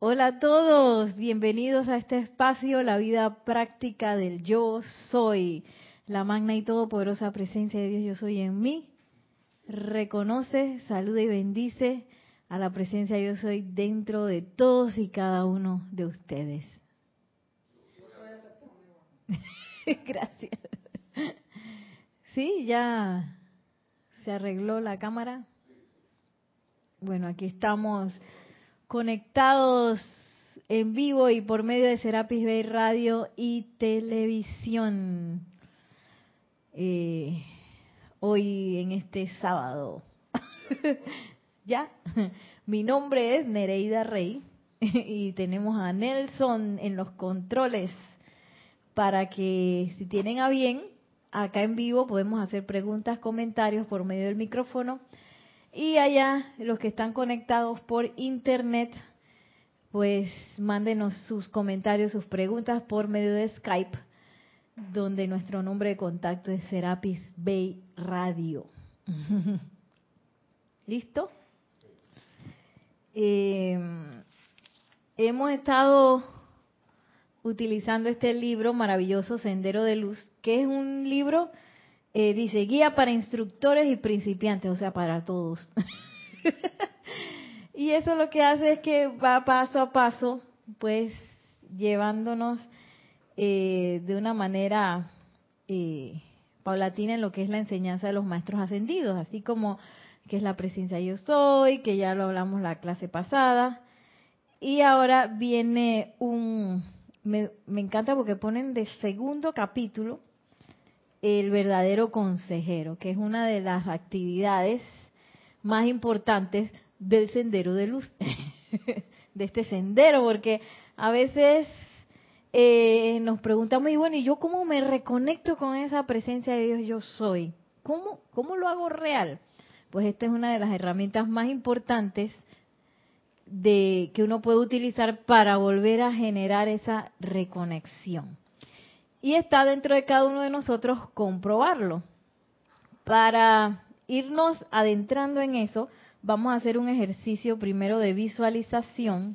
Hola a todos, bienvenidos a este espacio, la vida práctica del yo soy, la magna y todopoderosa presencia de Dios yo soy en mí. Reconoce, saluda y bendice a la presencia yo soy dentro de todos y cada uno de ustedes. Gracias. Sí, ya se arregló la cámara. Bueno, aquí estamos conectados en vivo y por medio de Serapis Bay Radio y Televisión. Eh, hoy en este sábado. ¿Ya? Mi nombre es Nereida Rey y tenemos a Nelson en los controles para que si tienen a bien, acá en vivo podemos hacer preguntas, comentarios por medio del micrófono y allá, los que están conectados por internet, pues mándenos sus comentarios, sus preguntas por medio de Skype, donde nuestro nombre de contacto es Serapis Bay Radio. ¿Listo? Eh, hemos estado utilizando este libro maravilloso, Sendero de Luz, que es un libro eh, dice guía para instructores y principiantes, o sea, para todos. y eso lo que hace es que va paso a paso, pues llevándonos eh, de una manera eh, paulatina en lo que es la enseñanza de los maestros ascendidos, así como que es la presencia yo soy, que ya lo hablamos la clase pasada. Y ahora viene un, me, me encanta porque ponen de segundo capítulo, el verdadero consejero, que es una de las actividades más importantes del sendero de luz, de este sendero, porque a veces eh, nos preguntamos, y bueno, ¿y yo cómo me reconecto con esa presencia de Dios yo soy? ¿Cómo, cómo lo hago real? Pues esta es una de las herramientas más importantes de que uno puede utilizar para volver a generar esa reconexión. Y está dentro de cada uno de nosotros comprobarlo. Para irnos adentrando en eso, vamos a hacer un ejercicio primero de visualización.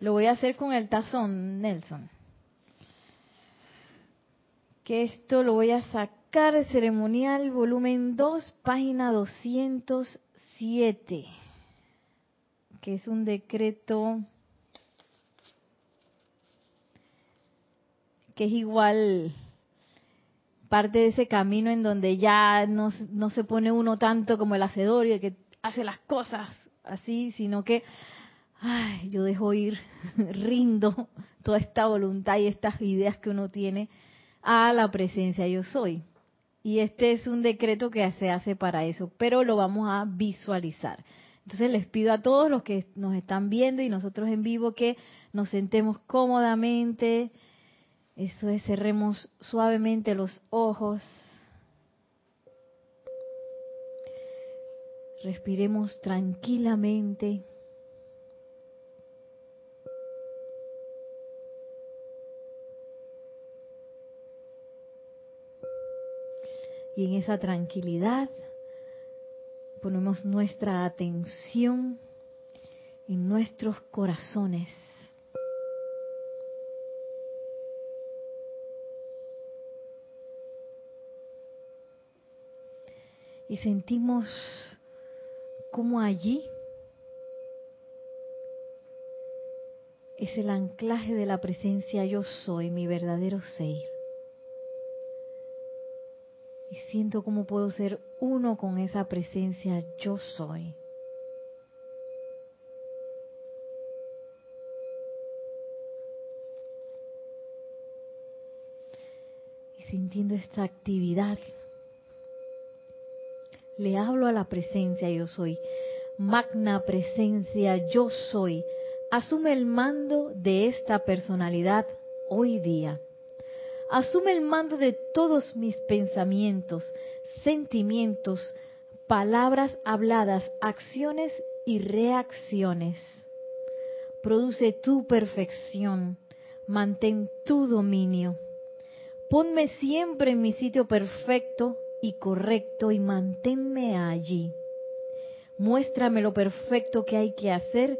Lo voy a hacer con el tazón, Nelson. Que esto lo voy a sacar de ceremonial, volumen 2, página 207. Que es un decreto que es igual parte de ese camino en donde ya no, no se pone uno tanto como el hacedor y el que hace las cosas así, sino que ay, yo dejo ir, rindo toda esta voluntad y estas ideas que uno tiene a la presencia yo soy. Y este es un decreto que se hace para eso, pero lo vamos a visualizar. Entonces les pido a todos los que nos están viendo y nosotros en vivo que nos sentemos cómodamente, eso es, cerremos suavemente los ojos. Respiremos tranquilamente. Y en esa tranquilidad ponemos nuestra atención en nuestros corazones. Y sentimos como allí es el anclaje de la presencia yo soy, mi verdadero ser. Y siento cómo puedo ser uno con esa presencia yo soy. Y sintiendo esta actividad le hablo a la presencia yo soy. Magna presencia yo soy. Asume el mando de esta personalidad hoy día. Asume el mando de todos mis pensamientos, sentimientos, palabras habladas, acciones y reacciones. Produce tu perfección, mantén tu dominio. Ponme siempre en mi sitio perfecto y correcto y manténme allí. Muéstrame lo perfecto que hay que hacer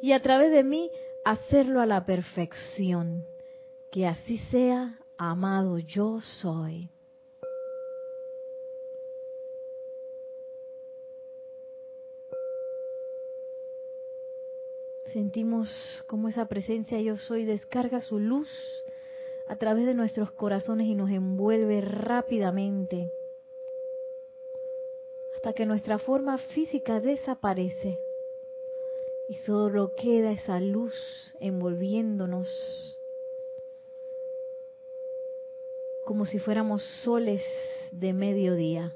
y a través de mí hacerlo a la perfección. Que así sea, amado yo soy. Sentimos como esa presencia yo soy descarga su luz a través de nuestros corazones y nos envuelve rápidamente hasta que nuestra forma física desaparece y solo queda esa luz envolviéndonos como si fuéramos soles de mediodía.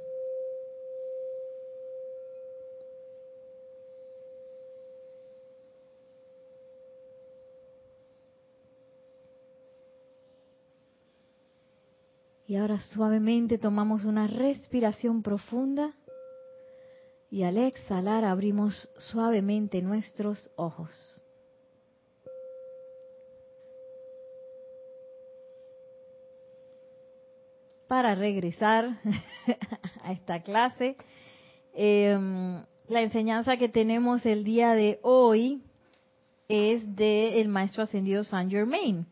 Y ahora suavemente tomamos una respiración profunda y al exhalar abrimos suavemente nuestros ojos. Para regresar a esta clase, em, la enseñanza que tenemos el día de hoy es del maestro ascendido Saint Germain.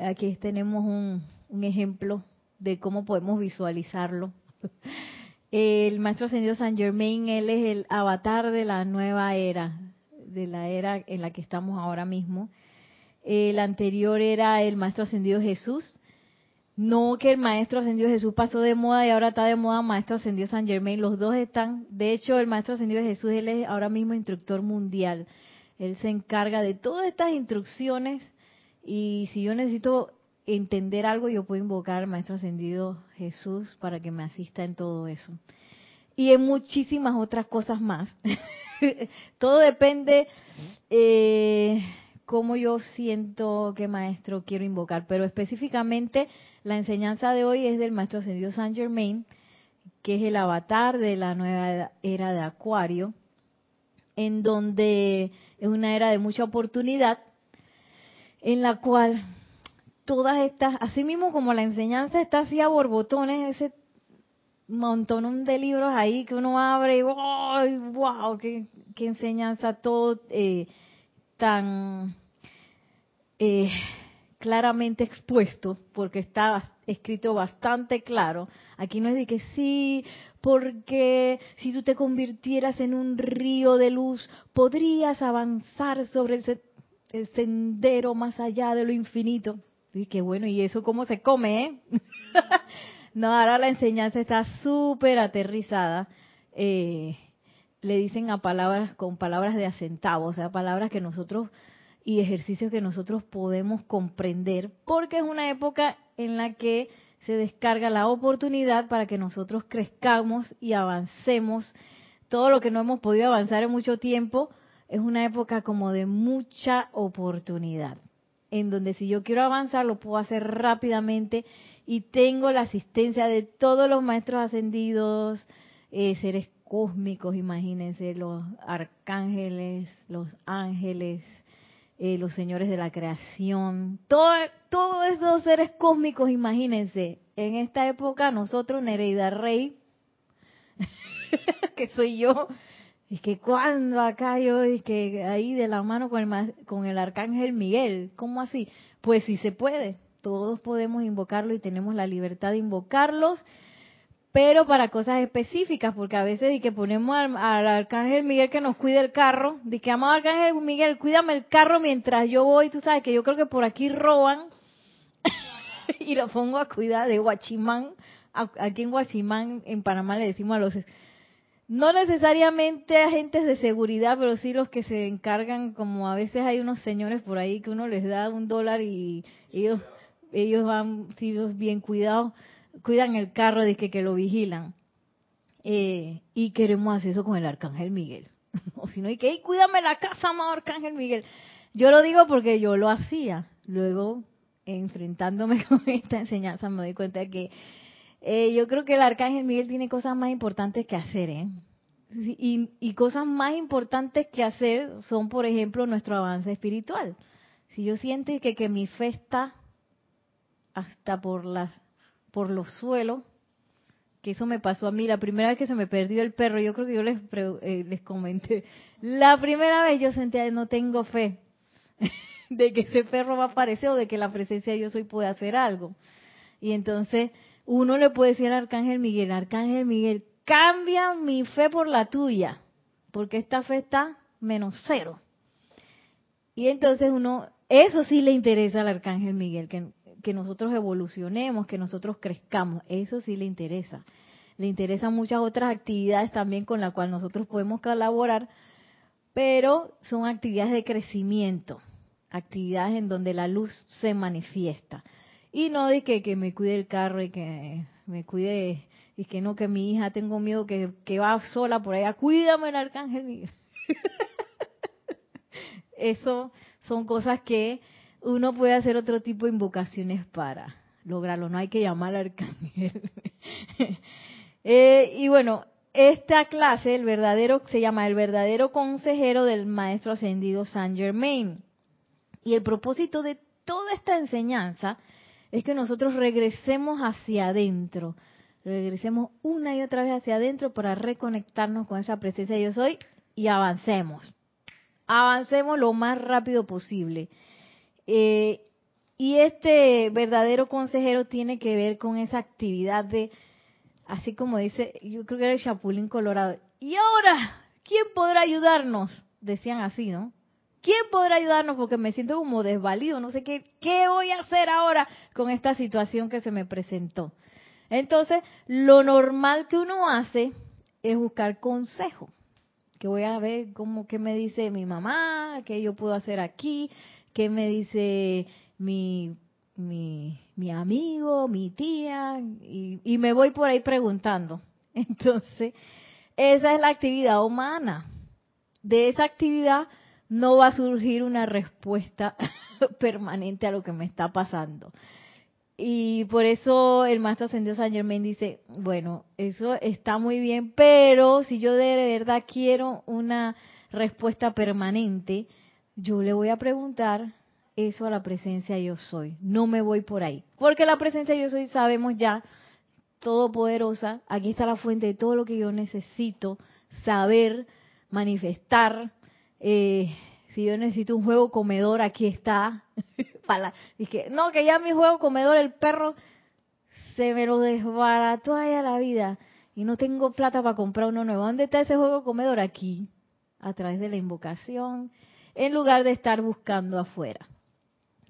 Aquí tenemos un ejemplo de cómo podemos visualizarlo. El maestro ascendido San Germain, él es el avatar de la nueva era, de la era en la que estamos ahora mismo. El anterior era el maestro ascendido Jesús. No que el maestro ascendido Jesús pasó de moda y ahora está de moda maestro ascendido San Germain. Los dos están. De hecho, el maestro ascendido Jesús, él es ahora mismo instructor mundial. Él se encarga de todas estas instrucciones y si yo necesito entender algo, yo puedo invocar al Maestro Ascendido Jesús para que me asista en todo eso. Y en muchísimas otras cosas más. todo depende eh, cómo yo siento qué maestro quiero invocar. Pero específicamente la enseñanza de hoy es del Maestro Ascendido Saint Germain, que es el avatar de la nueva era de Acuario, en donde es una era de mucha oportunidad, en la cual todas estas, así mismo como la enseñanza está así a borbotones, ese montón de libros ahí que uno abre y wow, wow qué, enseñanza todo eh, tan eh, claramente expuesto, porque está escrito bastante claro. Aquí no es de que sí, porque si tú te convirtieras en un río de luz, podrías avanzar sobre el sendero más allá de lo infinito. Y qué bueno, ¿y eso cómo se come, eh? no, ahora la enseñanza está súper aterrizada. Eh, le dicen a palabras con palabras de acentavo, o sea, palabras que nosotros y ejercicios que nosotros podemos comprender, porque es una época en la que se descarga la oportunidad para que nosotros crezcamos y avancemos. Todo lo que no hemos podido avanzar en mucho tiempo es una época como de mucha oportunidad en donde si yo quiero avanzar lo puedo hacer rápidamente y tengo la asistencia de todos los maestros ascendidos, eh, seres cósmicos, imagínense, los arcángeles, los ángeles, eh, los señores de la creación, todo, todos esos seres cósmicos, imagínense, en esta época nosotros, Nereida Rey, que soy yo, y que cuando acá yo, y que ahí de la mano con el, con el arcángel Miguel, ¿cómo así? Pues sí se puede, todos podemos invocarlo y tenemos la libertad de invocarlos, pero para cosas específicas, porque a veces y que ponemos al, arcángel Miguel que nos cuide el carro, de que amado arcángel Miguel, cuídame el carro mientras yo voy, tú sabes que yo creo que por aquí roban, y lo pongo a cuidar de Guachimán, aquí en Guachimán, en Panamá le decimos a los no necesariamente agentes de seguridad, pero sí los que se encargan, como a veces hay unos señores por ahí que uno les da un dólar y ellos ellos van sido bien cuidados, cuidan el carro de que, que lo vigilan. Eh, y queremos hacer eso con el arcángel Miguel. o si no, y que, cuídame la casa, amado arcángel Miguel. Yo lo digo porque yo lo hacía. Luego, enfrentándome con esta enseñanza, me doy cuenta de que eh, yo creo que el arcángel Miguel tiene cosas más importantes que hacer, ¿eh? Y, cosas más importantes que hacer son, por ejemplo, nuestro avance espiritual. Si yo siento que, que mi fe está hasta por, la, por los suelos, que eso me pasó a mí, la primera vez que se me perdió el perro, yo creo que yo les, eh, les comenté, la primera vez yo sentía no tengo fe, de que ese perro va a aparecer o de que la presencia de yo soy puede hacer algo. Y entonces uno le puede decir al Arcángel Miguel, Arcángel Miguel, cambia mi fe por la tuya, porque esta fe está menos cero. Y entonces uno, eso sí le interesa al Arcángel Miguel, que, nosotros evolucionemos, que nosotros crezcamos, eso sí le interesa. Le interesan muchas otras actividades también con las cuales nosotros podemos colaborar, pero son actividades de crecimiento, actividades en donde la luz se manifiesta. Y no de que, que me cuide el carro y que me cuide, y que no, que mi hija tengo miedo que, que va sola por allá, cuídame el arcángel. Eso son cosas que uno puede hacer otro tipo de invocaciones para lograrlo, no hay que llamar al arcángel. eh, y bueno, esta clase, el verdadero, se llama el verdadero consejero del maestro ascendido Saint Germain. Y el propósito de toda esta enseñanza es que nosotros regresemos hacia adentro, regresemos una y otra vez hacia adentro para reconectarnos con esa presencia de yo soy y avancemos. Avancemos lo más rápido posible. Eh, y este verdadero consejero tiene que ver con esa actividad de así como dice, yo creo que era el Chapulín Colorado. ¿Y ahora quién podrá ayudarnos? Decían así, ¿no? ¿Quién podrá ayudarnos? Porque me siento como desvalido, no sé qué, qué voy a hacer ahora con esta situación que se me presentó. Entonces, lo normal que uno hace es buscar consejo. Que voy a ver cómo, qué me dice mi mamá, qué yo puedo hacer aquí, qué me dice mi mi, mi amigo, mi tía, y, me voy por ahí preguntando. Entonces, esa es la actividad humana. De esa actividad no va a surgir una respuesta permanente a lo que me está pasando. Y por eso el maestro ascendido San Germain dice, bueno, eso está muy bien, pero si yo de verdad quiero una respuesta permanente, yo le voy a preguntar eso a la presencia yo soy. No me voy por ahí. Porque la presencia yo soy, sabemos ya, todopoderosa, aquí está la fuente de todo lo que yo necesito saber, manifestar. Eh, si yo necesito un juego comedor, aquí está. Y que, no, que ya mi juego comedor, el perro se me lo desbarató allá la vida y no tengo plata para comprar uno nuevo. ¿Dónde está ese juego comedor? Aquí, a través de la invocación, en lugar de estar buscando afuera.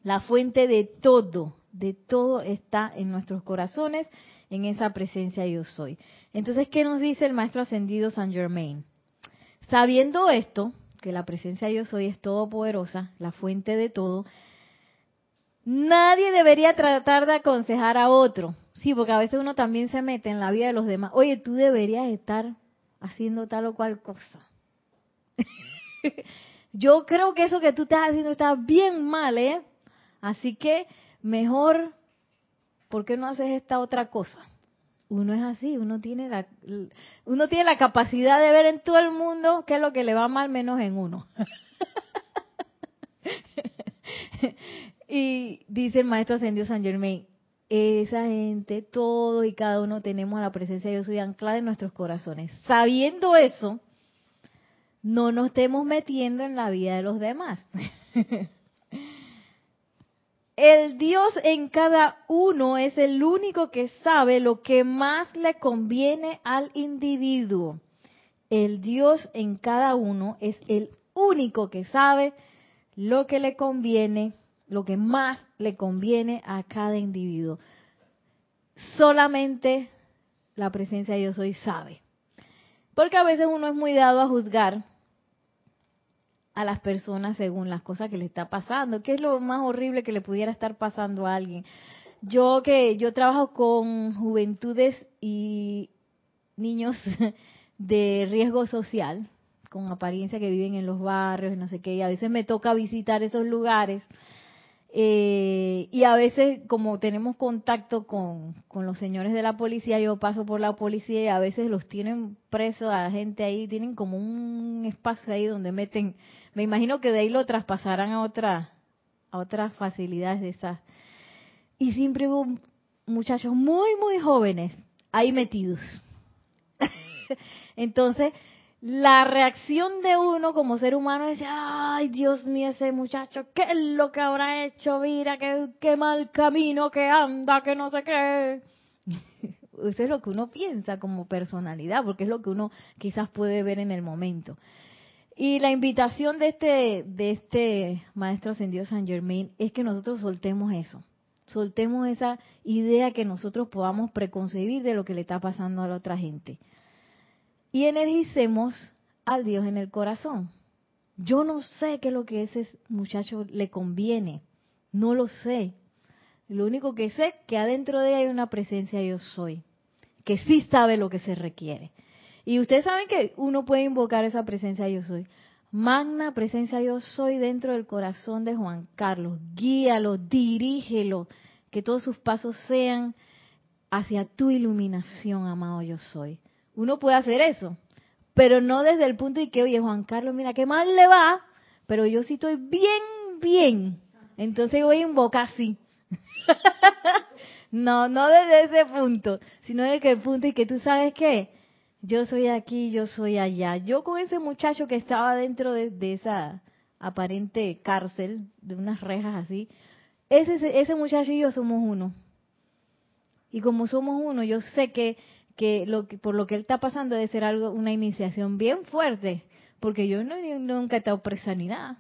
La fuente de todo, de todo está en nuestros corazones, en esa presencia yo soy. Entonces, ¿qué nos dice el Maestro Ascendido San Germain? Sabiendo esto, que la presencia yo soy es todopoderosa, la fuente de todo, nadie debería tratar de aconsejar a otro. Sí, porque a veces uno también se mete en la vida de los demás. Oye, tú deberías estar haciendo tal o cual cosa. Yo creo que eso que tú estás haciendo está bien mal, ¿eh? Así que mejor, ¿por qué no haces esta otra cosa? Uno es así, uno tiene la, uno tiene la capacidad de ver en todo el mundo qué es lo que le va mal menos en uno. y dice el maestro ascendido San Germain, esa gente, todos y cada uno tenemos la presencia de Dios y anclada en nuestros corazones. Sabiendo eso, no nos estemos metiendo en la vida de los demás. El Dios en cada uno es el único que sabe lo que más le conviene al individuo. El Dios en cada uno es el único que sabe lo que le conviene, lo que más le conviene a cada individuo. Solamente la presencia de Dios hoy sabe. Porque a veces uno es muy dado a juzgar a las personas según las cosas que le está pasando. ¿Qué es lo más horrible que le pudiera estar pasando a alguien? Yo que yo trabajo con juventudes y niños de riesgo social, con apariencia que viven en los barrios y no sé qué, y a veces me toca visitar esos lugares. Eh, y a veces, como tenemos contacto con, con, los señores de la policía, yo paso por la policía y a veces los tienen presos a la gente ahí, tienen como un espacio ahí donde meten me imagino que de ahí lo traspasarán a otra, a otras facilidades de esas. Y siempre hubo muchachos muy, muy jóvenes ahí metidos. Entonces, la reacción de uno como ser humano es, ay Dios mío, ese muchacho, ¿qué es lo que habrá hecho? Mira, qué, qué mal camino que anda, que no sé qué. Eso es lo que uno piensa como personalidad, porque es lo que uno quizás puede ver en el momento. Y la invitación de este, de este maestro ascendido San Germain es que nosotros soltemos eso, soltemos esa idea que nosotros podamos preconcebir de lo que le está pasando a la otra gente. Y energicemos al Dios en el corazón. Yo no sé qué es lo que a ese muchacho le conviene, no lo sé. Lo único que sé es que adentro de él hay una presencia yo soy, que sí sabe lo que se requiere. Y ustedes saben que uno puede invocar esa presencia yo soy. Magna presencia yo soy dentro del corazón de Juan Carlos. Guíalo, dirígelo, que todos sus pasos sean hacia tu iluminación, amado yo soy. Uno puede hacer eso, pero no desde el punto de que, oye, Juan Carlos, mira qué mal le va, pero yo sí estoy bien, bien. Entonces voy a invocar así. no, no desde ese punto, sino desde el punto y que tú sabes qué, yo soy aquí, yo soy allá. Yo con ese muchacho que estaba dentro de, esa aparente cárcel, de unas rejas así, ese, ese muchacho y yo somos uno. Y como somos uno, yo sé que, que, lo que por lo que él está pasando debe ser algo, una iniciación bien fuerte, porque yo no, nunca he estado presa ni nada.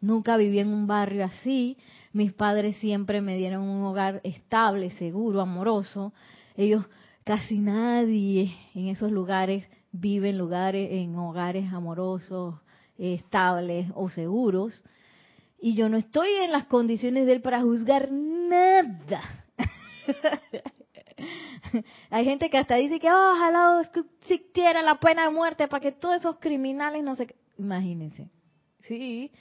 Nunca viví en un barrio así. Mis padres siempre me dieron un hogar estable, seguro, amoroso. Ellos casi nadie en esos lugares vive en lugares, en hogares amorosos, estables o seguros. Y yo no estoy en las condiciones de él para juzgar nada. Hay gente que hasta dice que oh, ojalá existiera la pena de muerte para que todos esos criminales no se... Imagínense. Sí.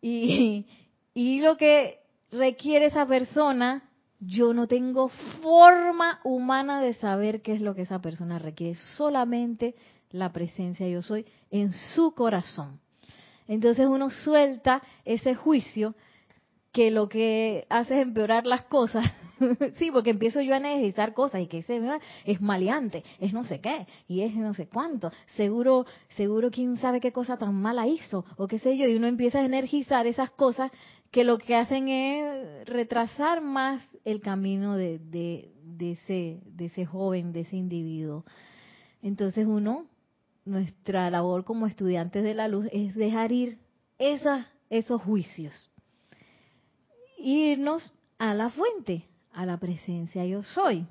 Y, y lo que requiere esa persona yo no tengo forma humana de saber qué es lo que esa persona requiere, solamente la presencia yo soy en su corazón. Entonces uno suelta ese juicio que lo que hace es empeorar las cosas. sí, porque empiezo yo a necesitar cosas y que ese es maleante, es no sé qué, y es no sé cuánto. Seguro, seguro quién sabe qué cosa tan mala hizo, o qué sé yo, y uno empieza a energizar esas cosas que lo que hacen es retrasar más el camino de, de, ese, de ese joven, de ese individuo. Entonces uno, nuestra labor como estudiantes de la luz es dejar ir esas, esos juicios. Irnos a la fuente, a la presencia yo soy.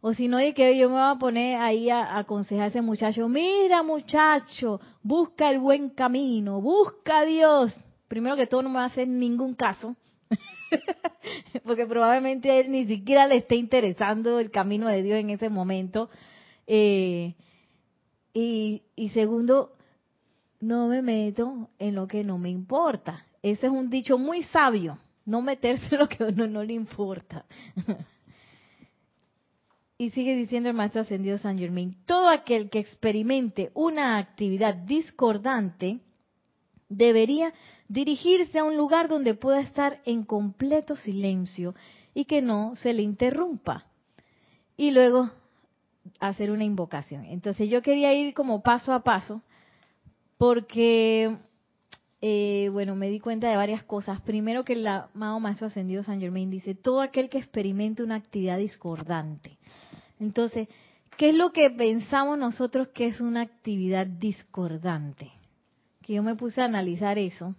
O si no, de que yo me voy a poner ahí a, aconsejar a ese muchacho, mira muchacho, busca el buen camino, busca a Dios primero que todo no me va a hacer ningún caso, porque probablemente a él ni siquiera le esté interesando el camino de Dios en ese momento. Eh, y, y segundo, no me meto en lo que no me importa. Ese es un dicho muy sabio, no meterse lo que a uno no le importa. y sigue diciendo el maestro ascendido San Germain, todo aquel que experimente una actividad discordante debería dirigirse a un lugar donde pueda estar en completo silencio y que no se le interrumpa. Y luego hacer una invocación. Entonces yo quería ir como paso a paso porque, eh, bueno, me di cuenta de varias cosas. Primero que el amado Maestro Ascendido San Germain dice, todo aquel que experimente una actividad discordante. Entonces, ¿qué es lo que pensamos nosotros que es una actividad discordante? Que yo me puse a analizar eso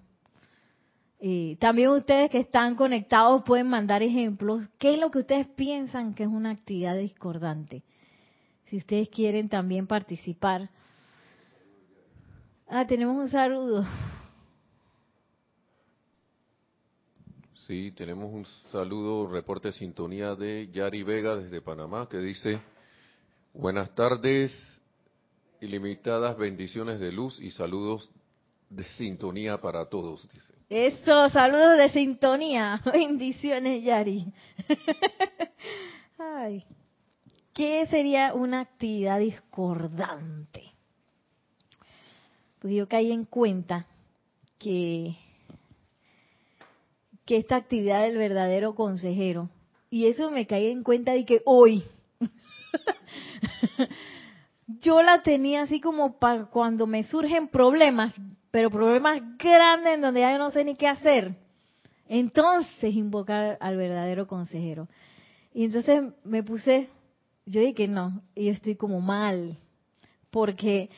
también ustedes que están conectados pueden mandar ejemplos. ¿Qué es lo que ustedes piensan que es una actividad discordante? Si ustedes quieren también participar. Ah, tenemos un saludo. Sí, tenemos un saludo, reporte sintonía de Yari Vega desde Panamá que dice, buenas tardes, ilimitadas bendiciones de luz y saludos de sintonía para todos. Eso, saludos de sintonía. Bendiciones, Yari. Ay. ¿Qué sería una actividad discordante? Pues yo caí en cuenta que, que esta actividad del verdadero consejero, y eso me caí en cuenta de que hoy, yo la tenía así como para cuando me surgen problemas, pero problemas grandes en donde ya yo no sé ni qué hacer. Entonces invocar al verdadero consejero. Y entonces me puse, yo dije que no, y estoy como mal, porque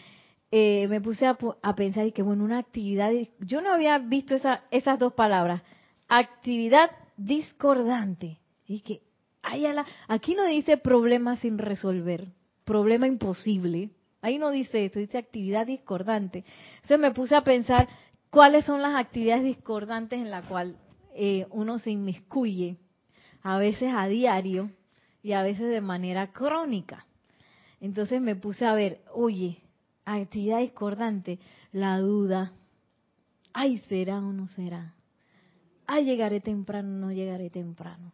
eh, me puse a, pensar y que bueno, una actividad, yo no había visto esa, esas dos palabras, actividad discordante. Y que, ay, aquí no dice problema sin resolver, problema imposible. Ahí no dice eso, dice actividad discordante. Entonces me puse a pensar cuáles son las actividades discordantes en las cuales eh, uno se inmiscuye, a veces a diario y a veces de manera crónica. Entonces me puse a ver, oye, actividad discordante, la duda. Ay, ¿será o no será? Ay, llegaré temprano, no llegaré temprano.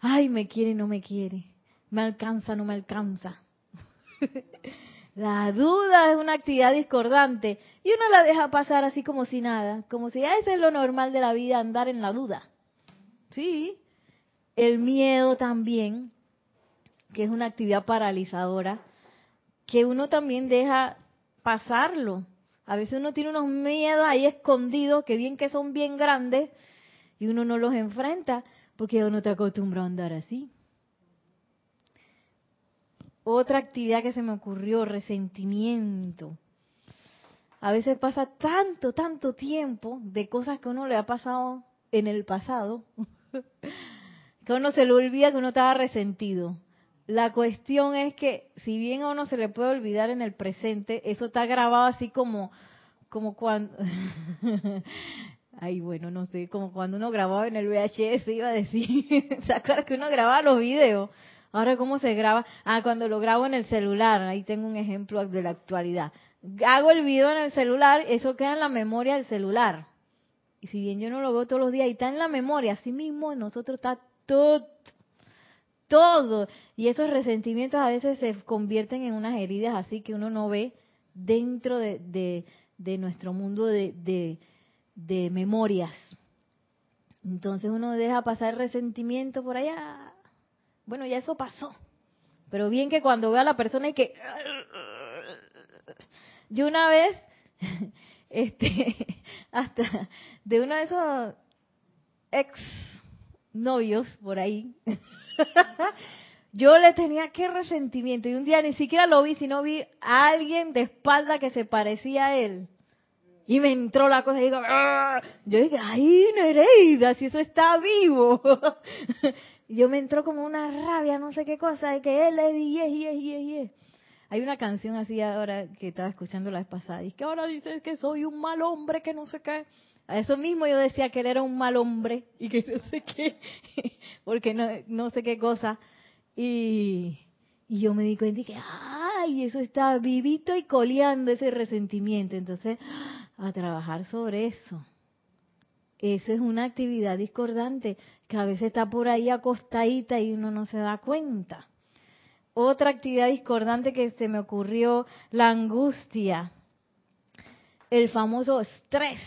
Ay, me quiere, no me quiere. Me alcanza, no me alcanza. la duda es una actividad discordante y uno la deja pasar así como si nada, como si ya eso es lo normal de la vida, andar en la duda. Sí, el miedo también, que es una actividad paralizadora, que uno también deja pasarlo. A veces uno tiene unos miedos ahí escondidos, que bien que son bien grandes, y uno no los enfrenta porque uno te acostumbra a andar así. Otra actividad que se me ocurrió, resentimiento. A veces pasa tanto, tanto tiempo de cosas que uno le ha pasado en el pasado, que uno se le olvida que uno estaba resentido. La cuestión es que si bien a uno se le puede olvidar en el presente, eso está grabado así como, como cuando, ay bueno, no sé, como cuando uno grababa en el VHS, iba a decir, ¿se acuerdan que uno grababa los videos? Ahora, ¿cómo se graba? Ah, cuando lo grabo en el celular, ahí tengo un ejemplo de la actualidad. Hago el video en el celular, eso queda en la memoria del celular. Y si bien yo no lo veo todos los días, y está en la memoria, así mismo nosotros está todo todo. Y esos resentimientos a veces se convierten en unas heridas así que uno no ve dentro de, nuestro mundo de, de memorias. Entonces uno deja pasar resentimiento por allá. Bueno, ya eso pasó. Pero bien que cuando ve a la persona y que... Yo una vez, este, hasta de uno de esos ex novios por ahí, yo le tenía que resentimiento y un día ni siquiera lo vi, sino vi a alguien de espalda que se parecía a él. Y me entró la cosa y digo, ah". yo dije, ay, Nereida, si eso está vivo. yo me entró como una rabia, no sé qué cosa, de que él es y es y es y es. Hay una canción así ahora que estaba escuchando la vez pasada, y que ahora dices que soy un mal hombre, que no sé qué. A eso mismo yo decía que él era un mal hombre y que no sé qué, porque no, no sé qué cosa. Y, y yo me di cuenta y que, ay, eso está vivito y coleando ese resentimiento. Entonces, a trabajar sobre eso. Esa es una actividad discordante que a veces está por ahí acostadita y uno no se da cuenta. Otra actividad discordante que se me ocurrió, la angustia, el famoso estrés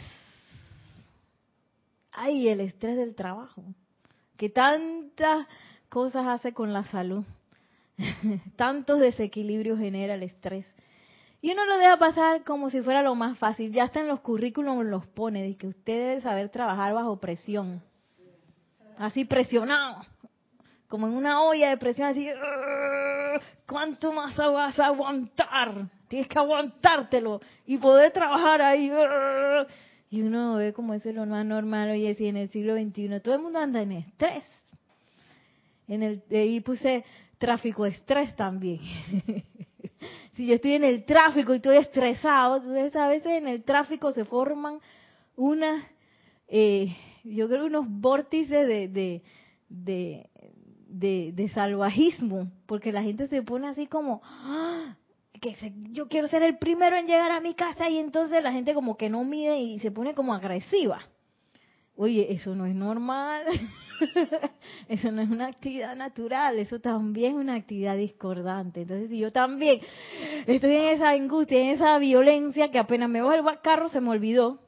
ay, el estrés del trabajo, que tantas cosas hace con la salud, tantos desequilibrios genera el estrés. Y uno lo deja pasar como si fuera lo más fácil. Ya está en los currículums, los pone, de que usted debe saber trabajar bajo presión. Así presionado, como en una olla de presión, así, ¿cuánto más vas a aguantar? Tienes que aguantártelo y poder trabajar ahí. Y uno ve como eso es lo más normal hoy es en el siglo XXI todo el mundo anda en estrés. En el, y puse tráfico estrés también. si yo estoy en el tráfico y estoy estresado, entonces a veces en el tráfico se forman unas, eh, yo creo unos vórtices de, de, de, de, salvajismo, porque la gente se pone así como, ¡ah! que yo quiero ser el primero en llegar a mi casa y entonces la gente como que no mide y se pone como agresiva. Oye, eso no es normal. eso no es una actividad natural, eso también es una actividad discordante. Entonces, si yo también estoy en esa angustia, en esa violencia, que apenas me voy al carro se me olvidó.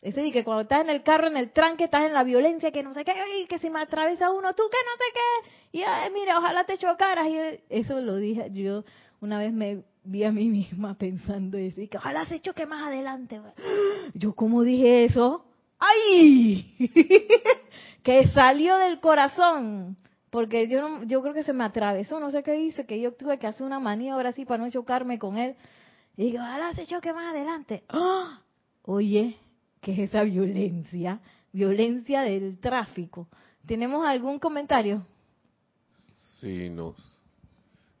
Es decir, que cuando estás en el carro, en el tranque, estás en la violencia, que no sé qué, y que si me atraviesa uno, tú que no sé qué, y ay, mira, ojalá te chocaras. Y eso lo dije yo una vez me vi a mí misma pensando eso, y que ojalá se choque más adelante. Yo, ¿cómo dije eso? ¡Ay! que salió del corazón. Porque yo no, yo creo que se me atravesó, no sé qué hice, que yo tuve que hacer una maniobra así para no chocarme con él. Y digo, ojalá se choque más adelante. ¡Ah! Oye, ¿qué es esa violencia? Violencia del tráfico. ¿Tenemos algún comentario? Sí, nos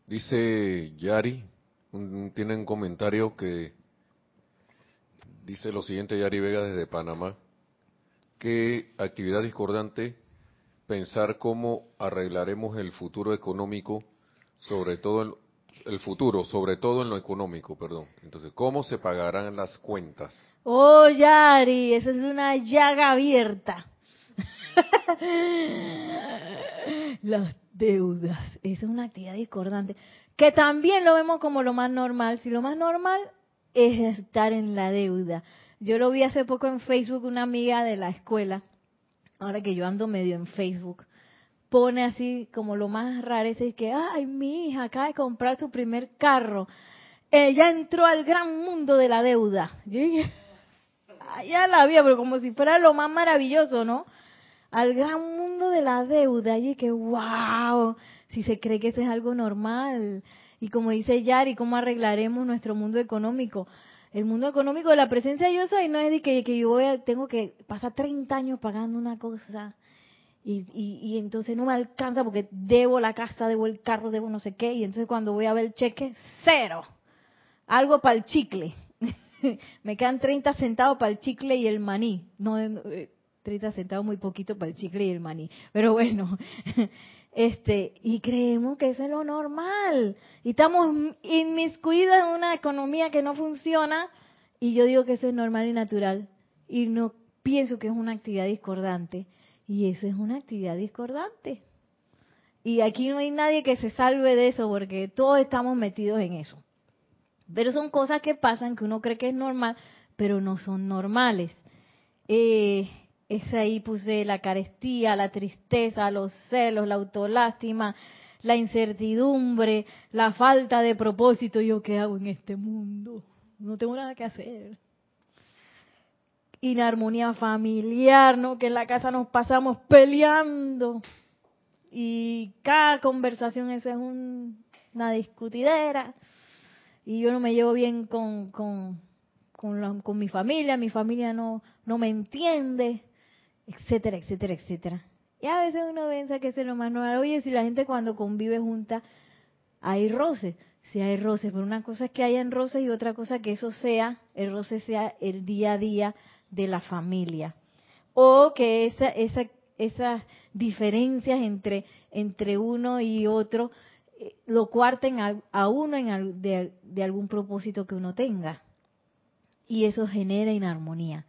dice Yari, tiene un comentario que dice lo siguiente, Yari Vega desde Panamá, que actividad discordante pensar cómo arreglaremos el futuro económico, sobre todo el, el, futuro, sobre todo en lo económico, perdón. Entonces, ¿cómo se pagarán las cuentas? Oh, Yari, eso es una llaga abierta. Las deudas, esa es una actividad discordante, que también lo vemos como lo más normal. Si lo más normal es estar en la deuda. Yo lo vi hace poco en Facebook, una amiga de la escuela, ahora que yo ando medio en Facebook, pone así como lo más raro, es que, ay, mi hija acaba de comprar su primer carro. Ella entró al gran mundo de la deuda. Ya la vi, pero como si fuera lo más maravilloso, ¿no? al gran mundo de la deuda. Y que, wow, si se cree que eso es algo normal. Y como dice Yari, ¿cómo arreglaremos nuestro mundo económico? El mundo económico de la presencia yo soy no es de que, yo voy a, tengo que pasar 30 años pagando una cosa y, y, y, entonces no me alcanza porque debo la casa, debo el carro, debo no sé qué. Y entonces cuando voy a ver el cheque, cero. Algo para el chicle. me quedan 30 centavos para el chicle y el maní. No, eh, 30 centavos muy poquito para el chicle y el maní. Pero bueno, este, y creemos que eso es lo normal. Y estamos inmiscuidos en una economía que no funciona y yo digo que eso es normal y natural. Y no pienso que es una actividad discordante. Y eso es una actividad discordante. Y aquí no hay nadie que se salve de eso porque todos estamos metidos en eso. Pero son cosas que pasan que uno cree que es normal, pero no son normales. Eh, es ahí puse la carestía, la tristeza, los celos, la autolástima, la incertidumbre, la falta de propósito. ¿Yo qué hago en este mundo? No tengo nada que hacer. Inarmonía familiar, ¿no? Que en la casa nos pasamos peleando. Y cada conversación esa es una discutidera. Y yo no me llevo bien con, con, con, con mi familia, mi familia no, no me entiende etcétera, etcétera, etcétera. Y a veces uno piensa que es lo más normal. Oye, si la gente cuando convive junta hay roces, si hay roces, pero una cosa es que hayan roces y otra cosa que eso sea, el roce sea el día a día de la familia. O que esa, esa, esas diferencias entre, entre uno y otro eh, lo cuarten a, uno en, de, de algún propósito que uno tenga. Y eso genera inarmonía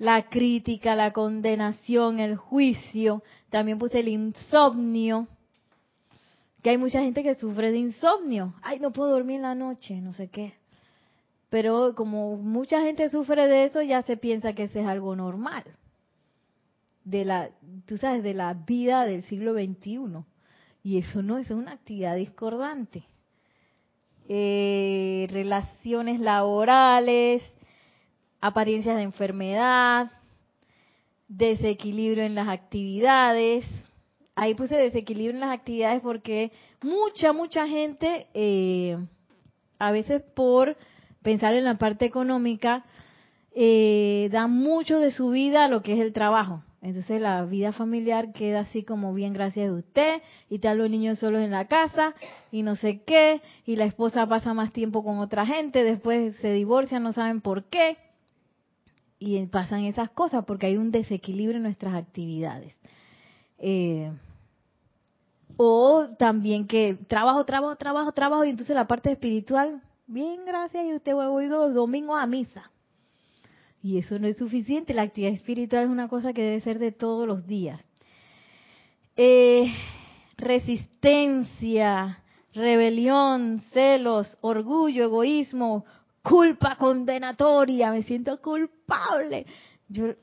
la crítica, la condenación, el juicio, también puse el insomnio, que hay mucha gente que sufre de insomnio, ay, no puedo dormir en la noche, no sé qué. Pero como mucha gente sufre de eso, ya se piensa que eso es algo normal. De la, tú sabes, de la vida del siglo XXI. Y eso no, es una actividad discordante. Eh, relaciones laborales, apariencias de enfermedad, desequilibrio en las actividades. Ahí puse desequilibrio en las actividades porque mucha, mucha gente, eh, a veces por pensar en la parte económica, eh, da mucho de su vida a lo que es el trabajo. Entonces la vida familiar queda así como bien gracias a usted y están los niños solos en la casa y no sé qué y la esposa pasa más tiempo con otra gente, después se divorcian, no saben por qué y pasan esas cosas porque hay un desequilibrio en nuestras actividades. Eh, o también que trabajo, trabajo, trabajo, trabajo y entonces la parte espiritual, bien, gracias, y usted va a ir los domingos a misa. Y eso no es suficiente, la actividad espiritual es una cosa que debe ser de todos los días. Eh, resistencia, rebelión, celos, orgullo, egoísmo, culpa condenatoria, me siento culpable. Yo,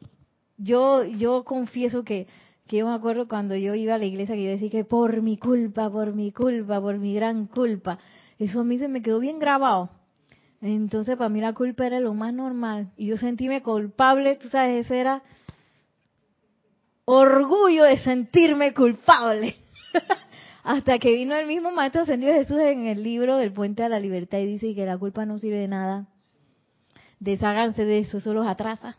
yo, yo confieso que, que yo me acuerdo cuando yo iba a la iglesia que yo decía que por mi culpa, por mi culpa, por mi gran culpa. Eso a mí se me quedó bien grabado. Entonces para mí la culpa era lo más normal. Y yo sentíme culpable, tú sabes, ese era orgullo de sentirme culpable. Hasta que vino el mismo Maestro Ascendido Jesús en el libro del Puente a la Libertad y dice que la culpa no sirve de nada. Desháganse de eso, eso los atrasa.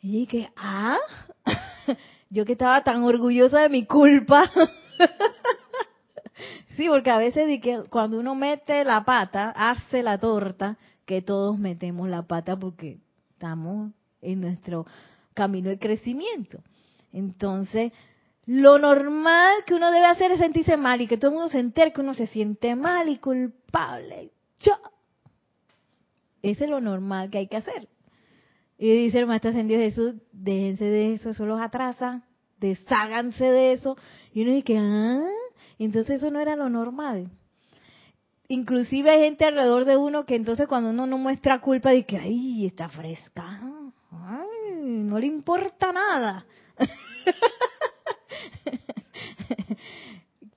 Y que, ah, yo que estaba tan orgullosa de mi culpa. sí, porque a veces que cuando uno mete la pata, hace la torta, que todos metemos la pata porque estamos en nuestro camino de crecimiento. Entonces, lo normal que uno debe hacer es sentirse mal y que todo el mundo se entere que uno se siente mal y culpable. Ese es lo normal que hay que hacer. Y dice el Maestro Ascendido Jesús, déjense de eso, eso los atrasa, desháganse de eso. Y uno dice, ah, entonces eso no era lo normal. Inclusive hay gente alrededor de uno que entonces cuando uno no muestra culpa, dice ay, está fresca, ay, no le importa nada.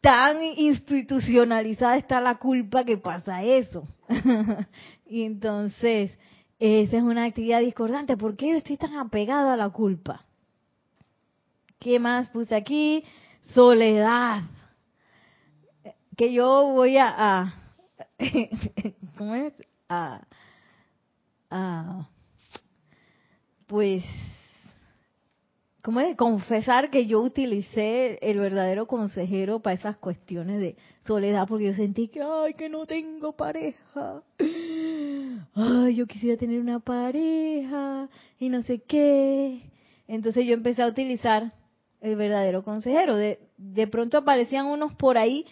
Tan institucionalizada está la culpa que pasa eso. y entonces, esa es una actividad discordante. ¿Por qué yo estoy tan apegado a la culpa? ¿Qué más puse aquí? Soledad. Que yo voy a, a ¿cómo es? A, a, pues ¿cómo es? Confesar que yo utilicé el verdadero consejero para esas cuestiones de soledad, porque yo sentí que, ay, que no tengo pareja. Ay, yo quisiera tener una pareja y no sé qué. Entonces yo empecé a utilizar el verdadero consejero. De, de pronto aparecían unos por ahí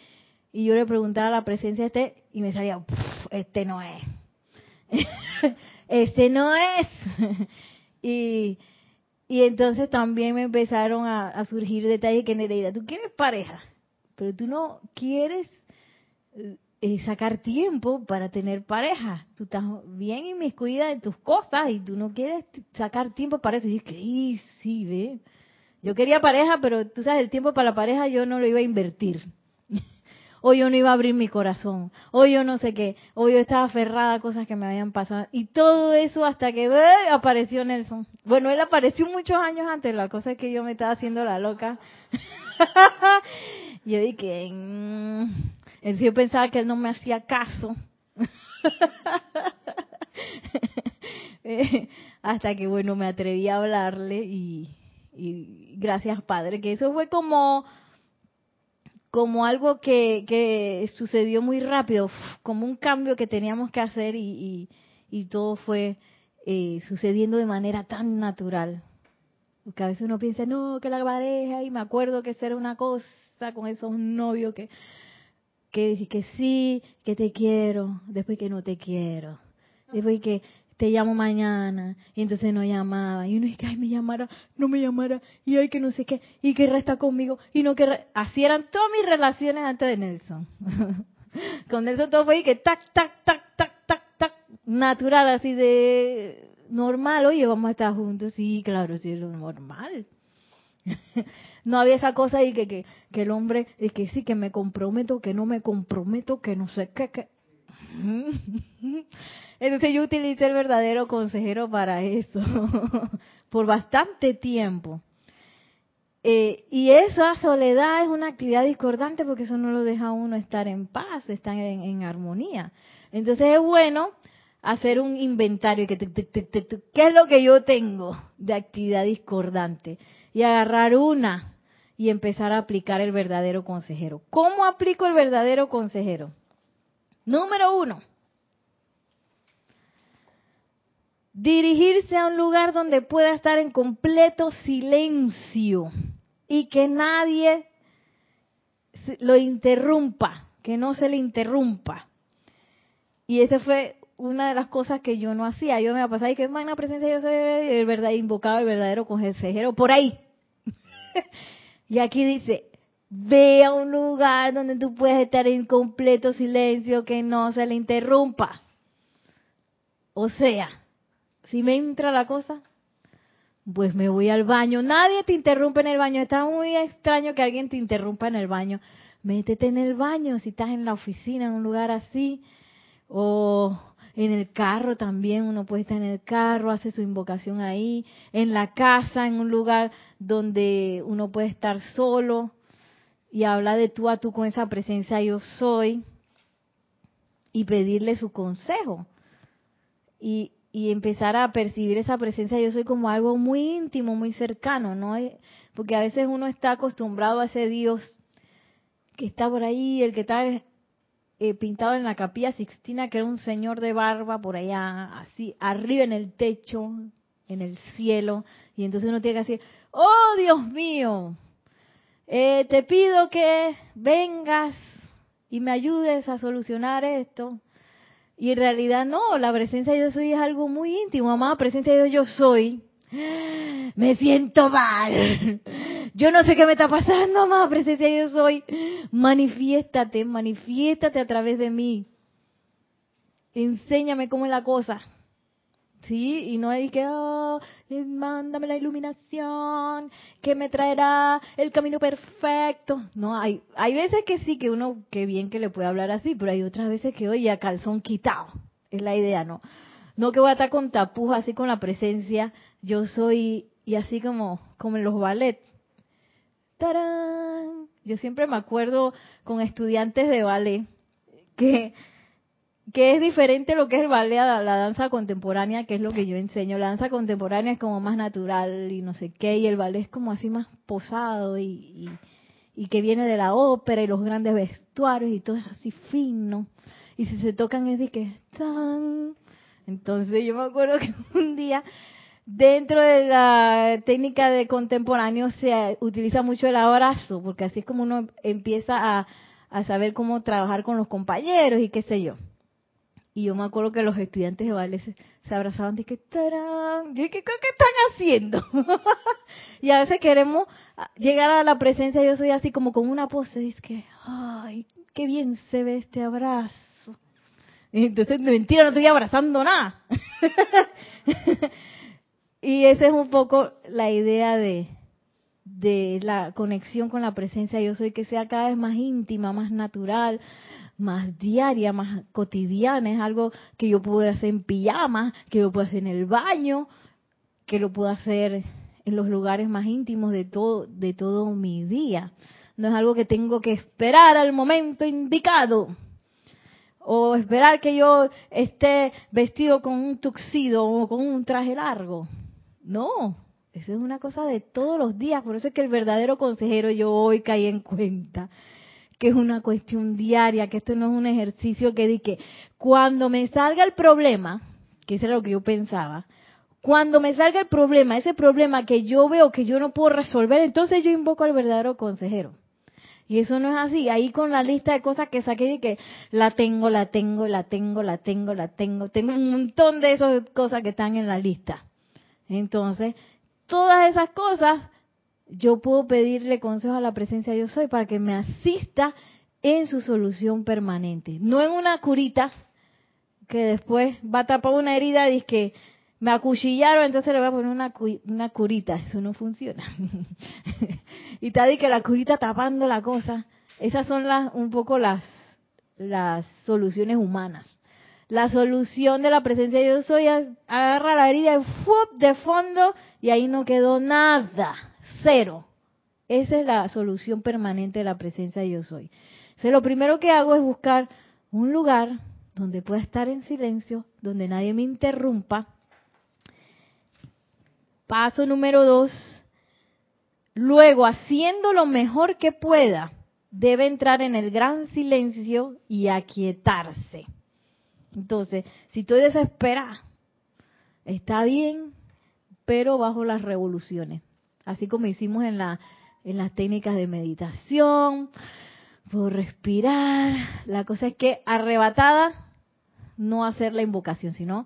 y yo le preguntaba a la presencia de este y me salía, este no es. este no es. y y entonces también me empezaron a, surgir detalles que Nereida, tú quieres pareja, pero tú no quieres eh, eh, sacar tiempo para tener pareja. Tú estás bien inmiscuida en tus cosas y tú no quieres sacar tiempo para eso. Y es que, sí, ve. Yo quería pareja, pero tú sabes, el tiempo para la pareja yo no lo iba a invertir o yo no iba a abrir mi corazón, o yo no sé qué, o yo estaba aferrada a cosas que me habían pasado. Y todo eso hasta que apareció Nelson. Bueno, él apareció muchos años antes, la cosa es que yo me estaba haciendo la loca. yo dije, mmm, yo pensaba que él no me hacía caso. hasta que, bueno, me atreví a hablarle y gracias, Padre, que eso fue como como algo que, que sucedió muy rápido, como un cambio que teníamos que hacer y, y, todo fue eh, sucediendo de manera tan natural. Porque a veces uno piensa, no, que la pareja, y me acuerdo que era una cosa con esos novios que, que, que sí, que te quiero, después que no te quiero, después que te llamo mañana, y entonces no llamaba, y uno dice, ay, me llamara, no me llamara, y ay, que no sé qué, y que resta conmigo, y no que... Así eran todas mis relaciones antes de Nelson. Con Nelson todo fue y que tac, tac, tac, tac, tac, tac, natural, así de normal, oye, vamos a estar juntos, sí, claro, sí, es normal. no había esa cosa y que, que, que el hombre, es que sí, que me comprometo, que no me comprometo, que no sé qué, que... Entonces yo utilicé el verdadero consejero para eso, por bastante tiempo. Eh, y esa soledad es una actividad discordante porque eso no lo deja uno estar en paz, estar en, armonía. Entonces es bueno hacer un inventario, que ¿qué es lo que yo tengo de actividad discordante? Y agarrar una y empezar a aplicar el verdadero consejero. ¿Cómo aplico el verdadero consejero? Número uno, dirigirse a un lugar donde pueda estar en completo silencio y que nadie lo interrumpa, que no se le interrumpa. Y esa fue una de las cosas que yo no hacía. Yo me pasaba y que magna presencia yo soy el verdad invocado el verdadero consejero por ahí. y aquí dice, ve a un lugar donde tú puedes estar en completo silencio, que no se le interrumpa. O sea, si me entra la cosa, pues me voy al baño. Nadie te interrumpe en el baño. Está muy extraño que alguien te interrumpa en el baño. métete en el baño si estás en la oficina, en un lugar así, o en el carro también, uno puede estar en el carro, hace su invocación ahí, en la casa, en un lugar donde uno puede estar solo y habla de tú a tú con esa presencia yo soy y pedirle su consejo. Y, y empezar a percibir esa presencia yo soy como algo muy íntimo, muy cercano, ¿no? Porque a veces uno está acostumbrado a ese Dios que está por ahí, el que está eh, pintado en la capilla Sixtina, que era un señor de barba por allá, así, arriba en el techo, en el cielo, y entonces uno tiene que decir, oh Dios mío, eh, te pido que vengas y me ayudes a solucionar esto. Y en realidad no, la presencia de yo soy es algo muy íntimo, amada presencia de Dios yo soy. Me siento mal. Yo no sé qué me está pasando, amada presencia de yo soy. Manifiéstate, manifiéstate a través de mí. Enséñame cómo es la cosa. ¿Sí? Y no hay que, oh, mándame la iluminación, que me traerá el camino perfecto. No, hay, hay veces que sí, que uno, que bien que le puede hablar así, pero hay otras veces que, oye, a calzón quitado. Es la idea, ¿no? No que voy a estar con tapujos así con la presencia, yo soy, y así como, como en los ballets. ¡Tarán! Yo siempre me acuerdo con estudiantes de ballet que que es diferente lo que es el ballet a la, danza contemporánea, que es lo que yo enseño. La danza contemporánea es como más natural y no sé qué, y el ballet es como así más posado y, y, que viene de la ópera y los grandes vestuarios y todo es así fino. Y si se tocan es de que tan. Entonces yo me acuerdo que un día dentro de la técnica de contemporáneo se utiliza mucho el abrazo, porque así es como uno empieza a saber cómo trabajar con los compañeros y qué sé yo. Y yo me acuerdo que los estudiantes de ballet se, abrazaban y que ¡tarán! ¿qué, están haciendo? y a veces queremos llegar a la presencia, yo soy así como con una pose, es que, ¡ay, qué bien se ve este abrazo! Y entonces, mentira, no estoy abrazando nada. y esa es un poco la idea de, de la conexión con la presencia yo soy, que sea cada vez más íntima, más natural, más diaria, más cotidiana, es algo que yo puedo hacer en pijama, que yo puedo hacer en el baño, que lo puedo hacer en los lugares más íntimos de todo, de todo mi día. No es algo que tengo que esperar al momento indicado. O esperar que yo esté vestido con un tuxido o con un traje largo. No, eso es una cosa de todos los días. Por eso es que el verdadero consejero yo hoy caí en cuenta que es una cuestión diaria, que esto no es un ejercicio que di que cuando me salga el problema, que eso era lo que yo pensaba, cuando me salga el problema, ese problema que yo veo que yo no puedo resolver, entonces yo invoco al verdadero consejero. Y eso no es así. Ahí con la lista de cosas que saqué y que la tengo, la tengo, la tengo, la tengo, la tengo. Tengo un montón de esas cosas que están en la lista. Entonces, todas esas cosas yo puedo pedirle consejo a la presencia yo soy para que me asista en su solución permanente, no en una curita que después va a tapar una herida y que me acuchillaron, entonces le voy a poner una, una curita, eso no funciona. y está de que la curita tapando la cosa, esas son las un poco las las soluciones humanas. La solución de la presencia de yo soy agarra la herida de fondo y ahí no quedó nada cero. Esa es la solución permanente de la presencia de yo soy. Entonces, lo primero que hago es buscar un lugar donde pueda estar en silencio, donde nadie me interrumpa. Paso número dos. Luego, haciendo lo mejor que pueda, debe entrar en el gran silencio y aquietarse. Entonces, si estoy desesperada, está bien, pero bajo las revoluciones así como hicimos en, la, en las técnicas de meditación, por respirar. La cosa es que arrebatada, no hacer la invocación, sino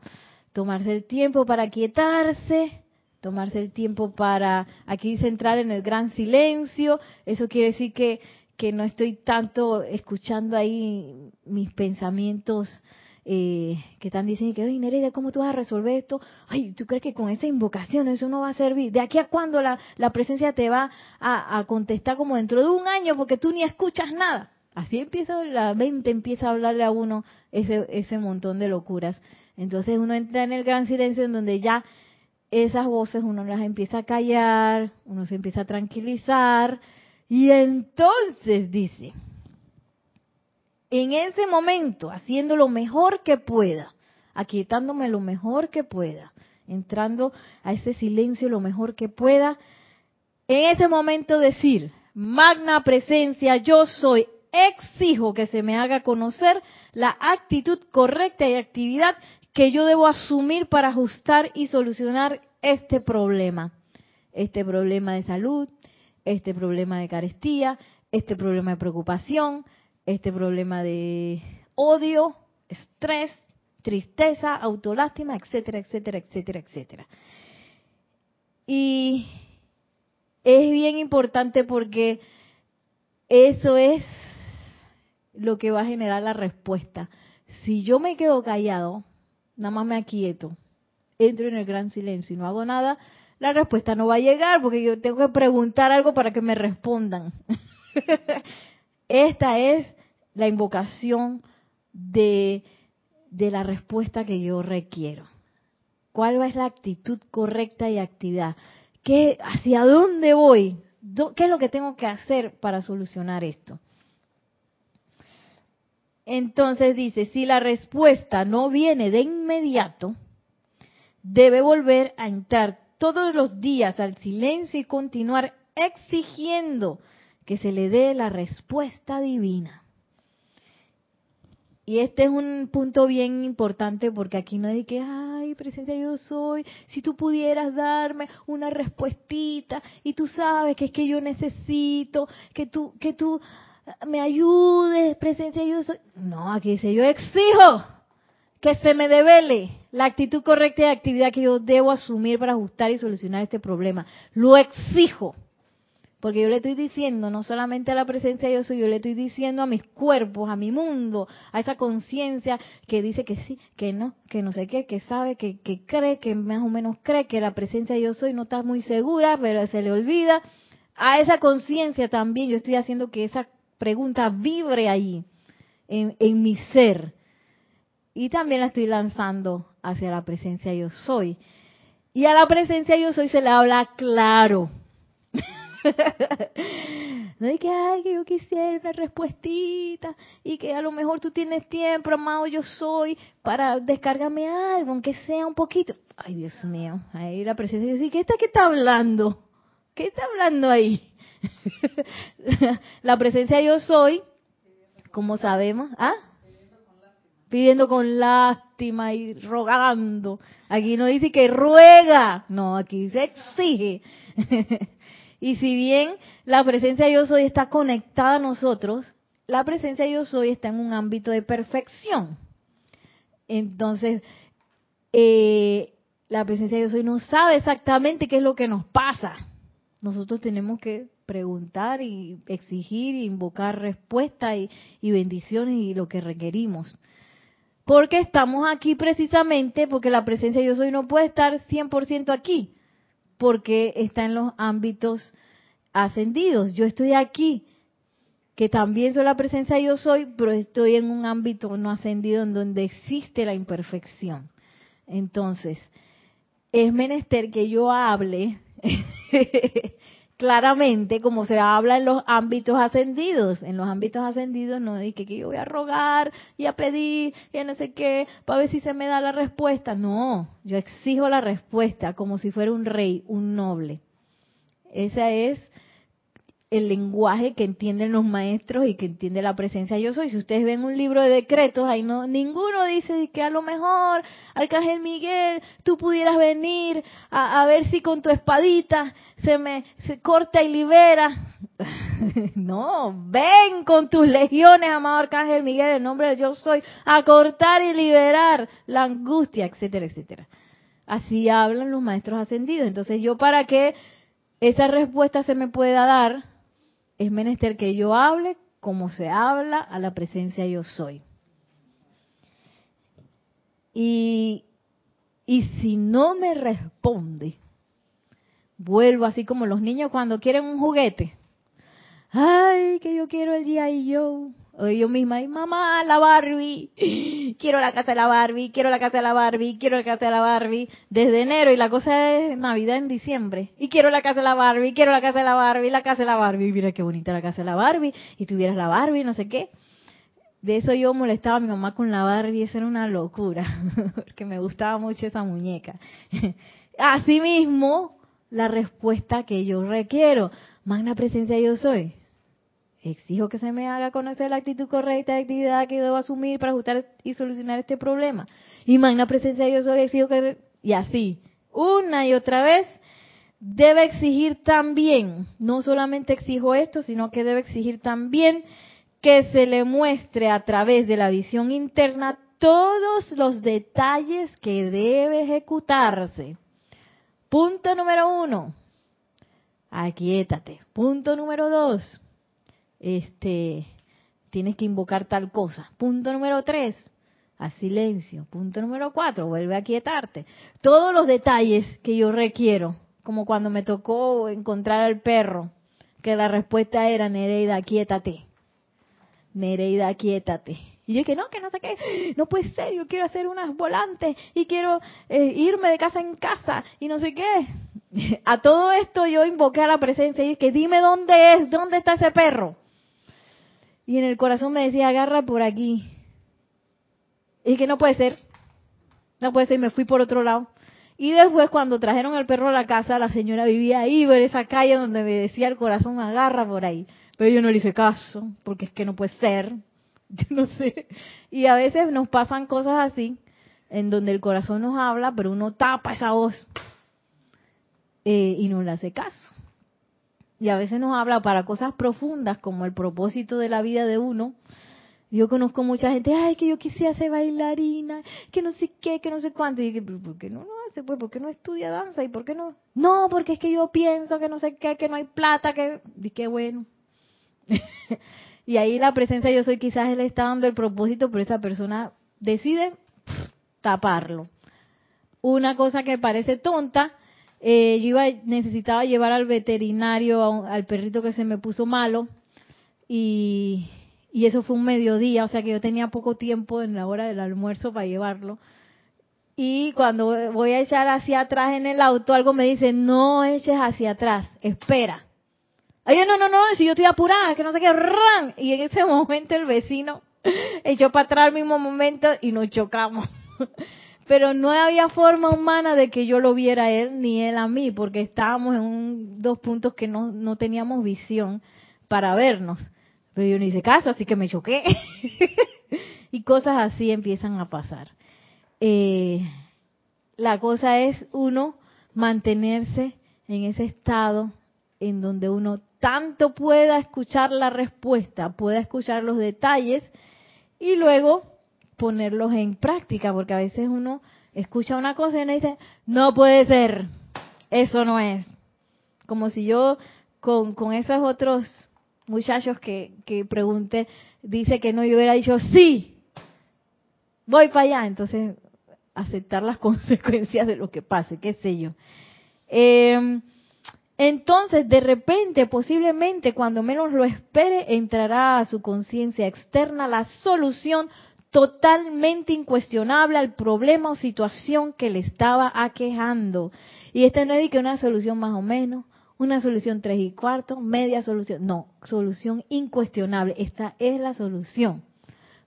tomarse el tiempo para quietarse, tomarse el tiempo para aquí centrar en el gran silencio. Eso quiere decir que, que no estoy tanto escuchando ahí mis pensamientos eh, que están diciendo que, oye, Nereida, ¿cómo tú vas a resolver esto? Ay, ¿tú crees que con esa invocación eso no va a servir? ¿De aquí a cuándo la, la presencia te va a, a contestar como dentro de un año porque tú ni escuchas nada? Así empieza la mente, empieza a hablarle a uno ese, ese montón de locuras. Entonces uno entra en el gran silencio en donde ya esas voces uno las empieza a callar, uno se empieza a tranquilizar y entonces dice, en ese momento, haciendo lo mejor que pueda, aquietándome lo mejor que pueda, entrando a ese silencio lo mejor que pueda, en ese momento decir, magna presencia, yo soy, exijo que se me haga conocer la actitud correcta y actividad que yo debo asumir para ajustar y solucionar este problema. Este problema de salud, este problema de carestía, este problema de preocupación, este problema de odio, estrés, tristeza, autolástima, etcétera, etcétera, etcétera, etcétera. Y es bien importante porque eso es lo que va a generar la respuesta. Si yo me quedo callado, nada más me aquieto, entro en el gran silencio y no hago nada, la respuesta no va a llegar porque yo tengo que preguntar algo para que me respondan. Esta es la invocación de, la respuesta que yo requiero. ¿Cuál es la actitud correcta y actividad? ¿Qué, ¿Hacia dónde voy? ¿Qué es lo que tengo que hacer para solucionar esto? Entonces dice, si la respuesta no viene de inmediato, debe volver a entrar todos los días al silencio y continuar exigiendo que se le dé la respuesta divina. Y este es un punto bien importante porque aquí no hay que, ay, presencia yo soy, si tú pudieras darme una respuestita y tú sabes que es que yo necesito, que tú, que tú me ayudes, presencia yo soy. No, aquí dice, yo exijo que se me devele la actitud correcta de actividad que yo debo asumir para ajustar y solucionar este problema. Lo exijo. Porque yo le estoy diciendo, no solamente a la presencia de Dios, yo le estoy diciendo a mis cuerpos, a mi mundo, a esa conciencia que dice que sí, que no, que no sé qué, que sabe, que, que cree, que más o menos cree que la presencia de Dios soy no está muy segura, pero se le olvida. A esa conciencia también yo estoy haciendo que esa pregunta vibre ahí, en, en mi ser y también la estoy lanzando hacia la presencia yo soy. Y a la presencia yo soy se le habla claro. No hay que, ay, que yo quisiera una respuestita y que a lo mejor tú tienes tiempo, amado yo soy, para descargarme algo, aunque sea un poquito. Ay, Dios mío, ahí la presencia soy, ¿qué está, qué está hablando? ¿Qué está hablando ahí? la presencia yo soy, como sabemos, ¿ah? pidiendo con lástima y rogando. Aquí no dice que ruega, no, aquí se exige. y si bien la presencia de yo soy está conectada a nosotros, la presencia de yo soy está en un ámbito de perfección. Entonces, eh, la presencia de yo soy no sabe exactamente qué es lo que nos pasa. Nosotros tenemos que preguntar y exigir e invocar respuestas y, y bendiciones y lo que requerimos porque estamos aquí precisamente porque la presencia de yo soy no puede estar 100% aquí, porque está en los ámbitos ascendidos. Yo estoy aquí, que también soy la presencia yo soy, pero estoy en un ámbito no ascendido en donde existe la imperfección. Entonces, es menester que yo hable claramente como se habla en los ámbitos ascendidos. En los ámbitos ascendidos no dije que yo voy a rogar y a pedir y no sé qué para ver si se me da la respuesta. No, yo exijo la respuesta como si fuera un rey, un noble. Esa es el lenguaje que entienden los maestros y que entiende la presencia yo soy. Si ustedes ven un libro de decretos, ahí no ninguno dice que a lo mejor Arcángel Miguel, tú pudieras venir a, ver si con tu espadita se me se corta y libera. no, ven con tus legiones, amado Arcángel Miguel, en nombre de yo soy, a cortar y liberar la angustia, etcétera, etcétera. Así hablan los maestros ascendidos. Entonces, yo para que esa respuesta se me pueda dar, es menester que yo hable como se habla a la presencia yo soy. Y, y si no me responde, vuelvo así como los niños cuando quieren un juguete. Ay, que yo quiero el G.I. Joe. O yo misma, ay mamá, la Barbie, quiero la casa de la Barbie, quiero la casa de la Barbie, quiero la casa de la Barbie, desde enero y la cosa es Navidad en diciembre. Y quiero la casa de la Barbie, quiero la casa de la Barbie, la casa de la Barbie, mira qué bonita la casa de la Barbie, y tuvieras la Barbie, no sé qué. De eso yo molestaba a mi mamá con la Barbie, eso era una locura, porque me gustaba mucho esa muñeca. Asimismo, la respuesta que yo requiero, magna presencia yo soy Exijo que se me haga conocer la actitud correcta de actividad que debo asumir para ajustar y solucionar este problema. Y magna presencia de yo soy, exijo que... Y así, una y otra vez, debe exigir también, no solamente exijo esto, sino que debe exigir también que se le muestre a través de la visión interna todos los detalles que debe ejecutarse. Punto número uno, aquietate. Punto número dos, este, tienes que invocar tal cosa. Punto número tres, a silencio. Punto número cuatro, vuelve a quietarte. Todos los detalles que yo requiero, como cuando me tocó encontrar al perro, que la respuesta era Nereida, quiétate. Nereida, quiétate. Y yo que no, que no sé qué, no puede ser, yo quiero hacer unas volantes y quiero eh, irme de casa en casa y no sé qué. A todo esto yo invoqué a la presencia y que dime dónde es, dónde está ese perro. Y en el corazón me decía, agarra por aquí. Y que no puede ser. No puede ser, me fui por otro lado. Y después cuando trajeron al perro a la casa, la señora vivía ahí, en esa calle donde me decía el corazón, agarra por ahí. Pero yo no le hice caso, porque es que no puede ser. Yo no sé. Y a veces nos pasan cosas así, en donde el corazón nos habla, pero uno tapa esa voz eh, y no le hace caso y a veces nos habla para cosas profundas como el propósito de la vida de uno. Yo conozco mucha gente, ay, que yo quisiera ser bailarina, que no sé qué, que no sé cuánto. Y dije, ¿por qué no lo hace? Pues, ¿por qué no estudia danza? ¿Y por qué no? No, porque es que yo pienso que no sé qué, que no hay plata, que... Y qué bueno. y ahí la presencia yo soy, quizás él está dando el propósito, pero esa persona decide taparlo. Una cosa que parece tonta, eh, yo iba, necesitaba llevar al veterinario al perrito que se me puso malo y, y eso fue un mediodía, o sea que yo tenía poco tiempo en la hora del almuerzo para llevarlo. Y cuando voy a echar hacia atrás en el auto, algo me dice, no eches hacia atrás, espera. Ay, no, no, no, si yo estoy apurada, que no sé qué, ran. Y en ese momento el vecino echó para atrás al mismo momento y nos chocamos pero no había forma humana de que yo lo viera a él ni él a mí, porque estábamos en dos puntos que no, no teníamos visión para vernos. Pero yo no hice caso, así que me choqué. y cosas así empiezan a pasar. Eh, la cosa es uno mantenerse en ese estado en donde uno tanto pueda escuchar la respuesta, pueda escuchar los detalles y luego ponerlos en práctica, porque a veces uno escucha una cosa y uno dice, no puede ser, eso no es. Como si yo con, con esos otros muchachos que, que pregunté, dice que no, yo hubiera dicho, sí, voy para allá. Entonces, aceptar las consecuencias de lo que pase, qué sé yo. Em, entonces, de repente, posiblemente, cuando menos lo espere, entrará a su conciencia externa la solución totalmente incuestionable al problema o situación que le estaba aquejando. Y este no es que una solución más o menos, una solución tres y cuarto, media solución. No, solución incuestionable. Esta es la solución.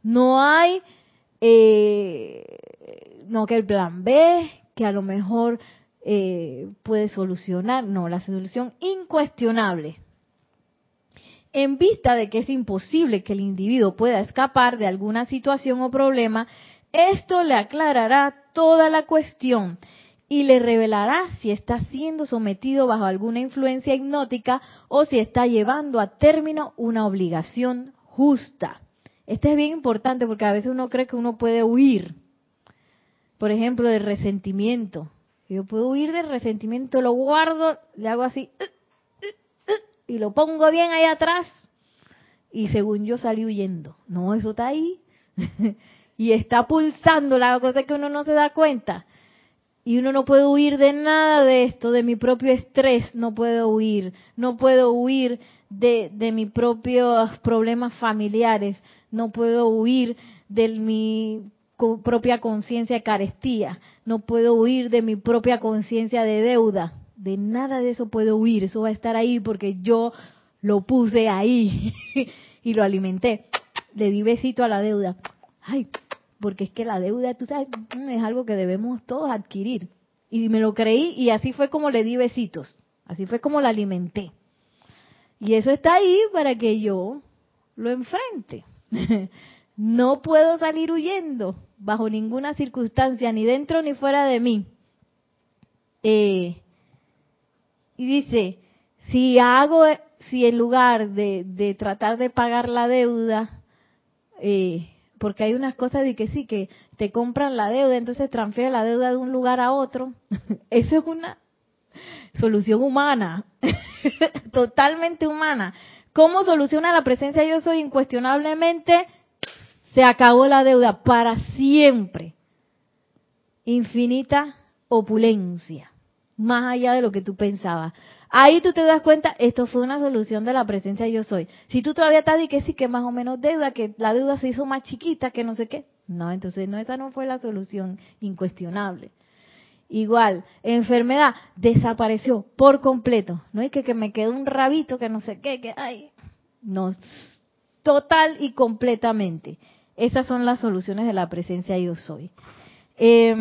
No hay, eh, no que el plan B, que a lo mejor eh, puede solucionar. No, la solución incuestionable en vista de que es imposible que el individuo pueda escapar de alguna situación o problema, esto le aclarará toda la cuestión y le revelará si está siendo sometido bajo alguna influencia hipnótica o si está llevando a término una obligación justa. Este es bien importante porque a veces uno cree que uno puede huir, por ejemplo, del resentimiento. Yo puedo huir del resentimiento, lo guardo, le hago así, y lo pongo bien ahí atrás y según yo salí huyendo. No, eso está ahí. y está pulsando, la cosa que uno no se da cuenta. Y uno no puede huir de nada de esto, de mi propio estrés, no puedo huir, no puedo huir de, de mis propios problemas familiares, no puedo huir de mi propia conciencia de carestía, no puedo huir de mi propia conciencia de deuda, de nada de eso puedo huir, eso va a estar ahí porque yo lo puse ahí y lo alimenté. Le di besito a la deuda. Ay, porque es que la deuda, tú sabes, es algo que debemos todos adquirir. Y me lo creí y así fue como le di besitos, así fue como la alimenté. Y eso está ahí para que yo lo enfrente. no puedo salir huyendo bajo ninguna circunstancia, ni dentro ni fuera de mí. Eh, y dice, si hago, si en lugar de, tratar de pagar la deuda, eh, porque hay unas cosas de que sí, que te compran la deuda, entonces transfiere la deuda de un lugar a otro, eso es una solución humana, totalmente humana. ¿Cómo soluciona la presencia yo soy? Incuestionablemente, se acabó la deuda para siempre. Infinita opulencia más allá de lo que tú pensabas. Ahí tú te das cuenta, esto fue una solución de la presencia yo soy. Si tú todavía estás y que sí, que más o menos deuda, que la deuda se hizo más chiquita, que no sé qué. No, entonces no, esa no fue la solución incuestionable. Igual, enfermedad desapareció por completo. No es que, que me quedó un rabito, que no sé qué, que ay. No, total y completamente. Esas son las soluciones de la presencia yo soy. Eh,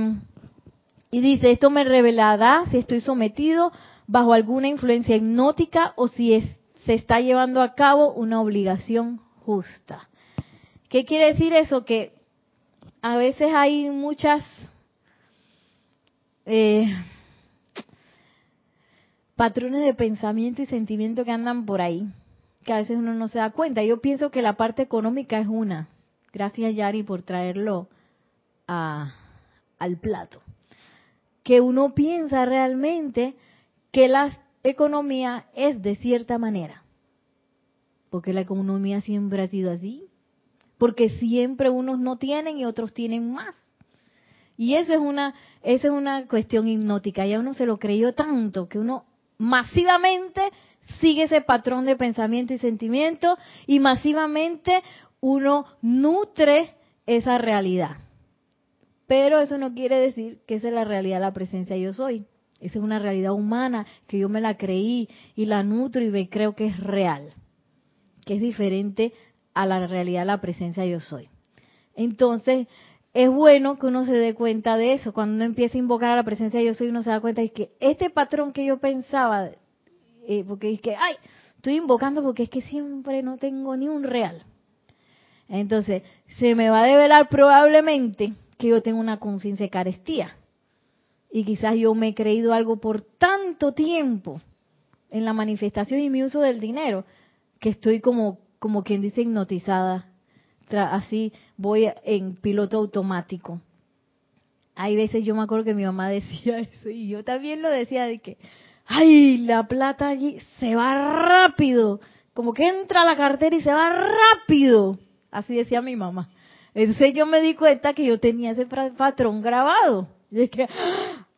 y dice, esto me revelará si estoy sometido bajo alguna influencia hipnótica o si es, se está llevando a cabo una obligación justa. ¿Qué quiere decir eso? Que a veces hay muchas eh, patrones de pensamiento y sentimiento que andan por ahí, que a veces uno no se da cuenta. Yo pienso que la parte económica es una. Gracias Yari por traerlo a, al plato que uno piensa realmente que la economía es de cierta manera. Porque la economía siempre ha sido así. Porque siempre unos no tienen y otros tienen más. Y eso es una, esa es una cuestión hipnótica. Ya uno se lo creyó tanto que uno masivamente sigue ese patrón de pensamiento y sentimiento y masivamente uno nutre esa realidad. Pero eso no quiere decir que esa es la realidad de la presencia yo soy. Esa es una realidad humana que yo me la creí y la nutro y me creo que es real, que es diferente a la realidad de la presencia yo soy. Entonces, es bueno que uno se dé cuenta de eso. Cuando uno empieza a invocar a la presencia yo soy, uno se da cuenta de que este patrón que yo pensaba, eh, porque es que, ay, estoy invocando porque es que siempre no tengo ni un real. Entonces, se me va a develar probablemente que yo tengo una conciencia de carestía. Y quizás yo me he creído algo por tanto tiempo en la manifestación y mi uso del dinero, que estoy como, como quien dice hipnotizada. Así voy en piloto automático. Hay veces yo me acuerdo que mi mamá decía eso y yo también lo decía de que, ay, la plata allí se va rápido, como que entra a la cartera y se va rápido. Así decía mi mamá. Entonces yo me di cuenta que yo tenía ese patrón grabado. Y es que,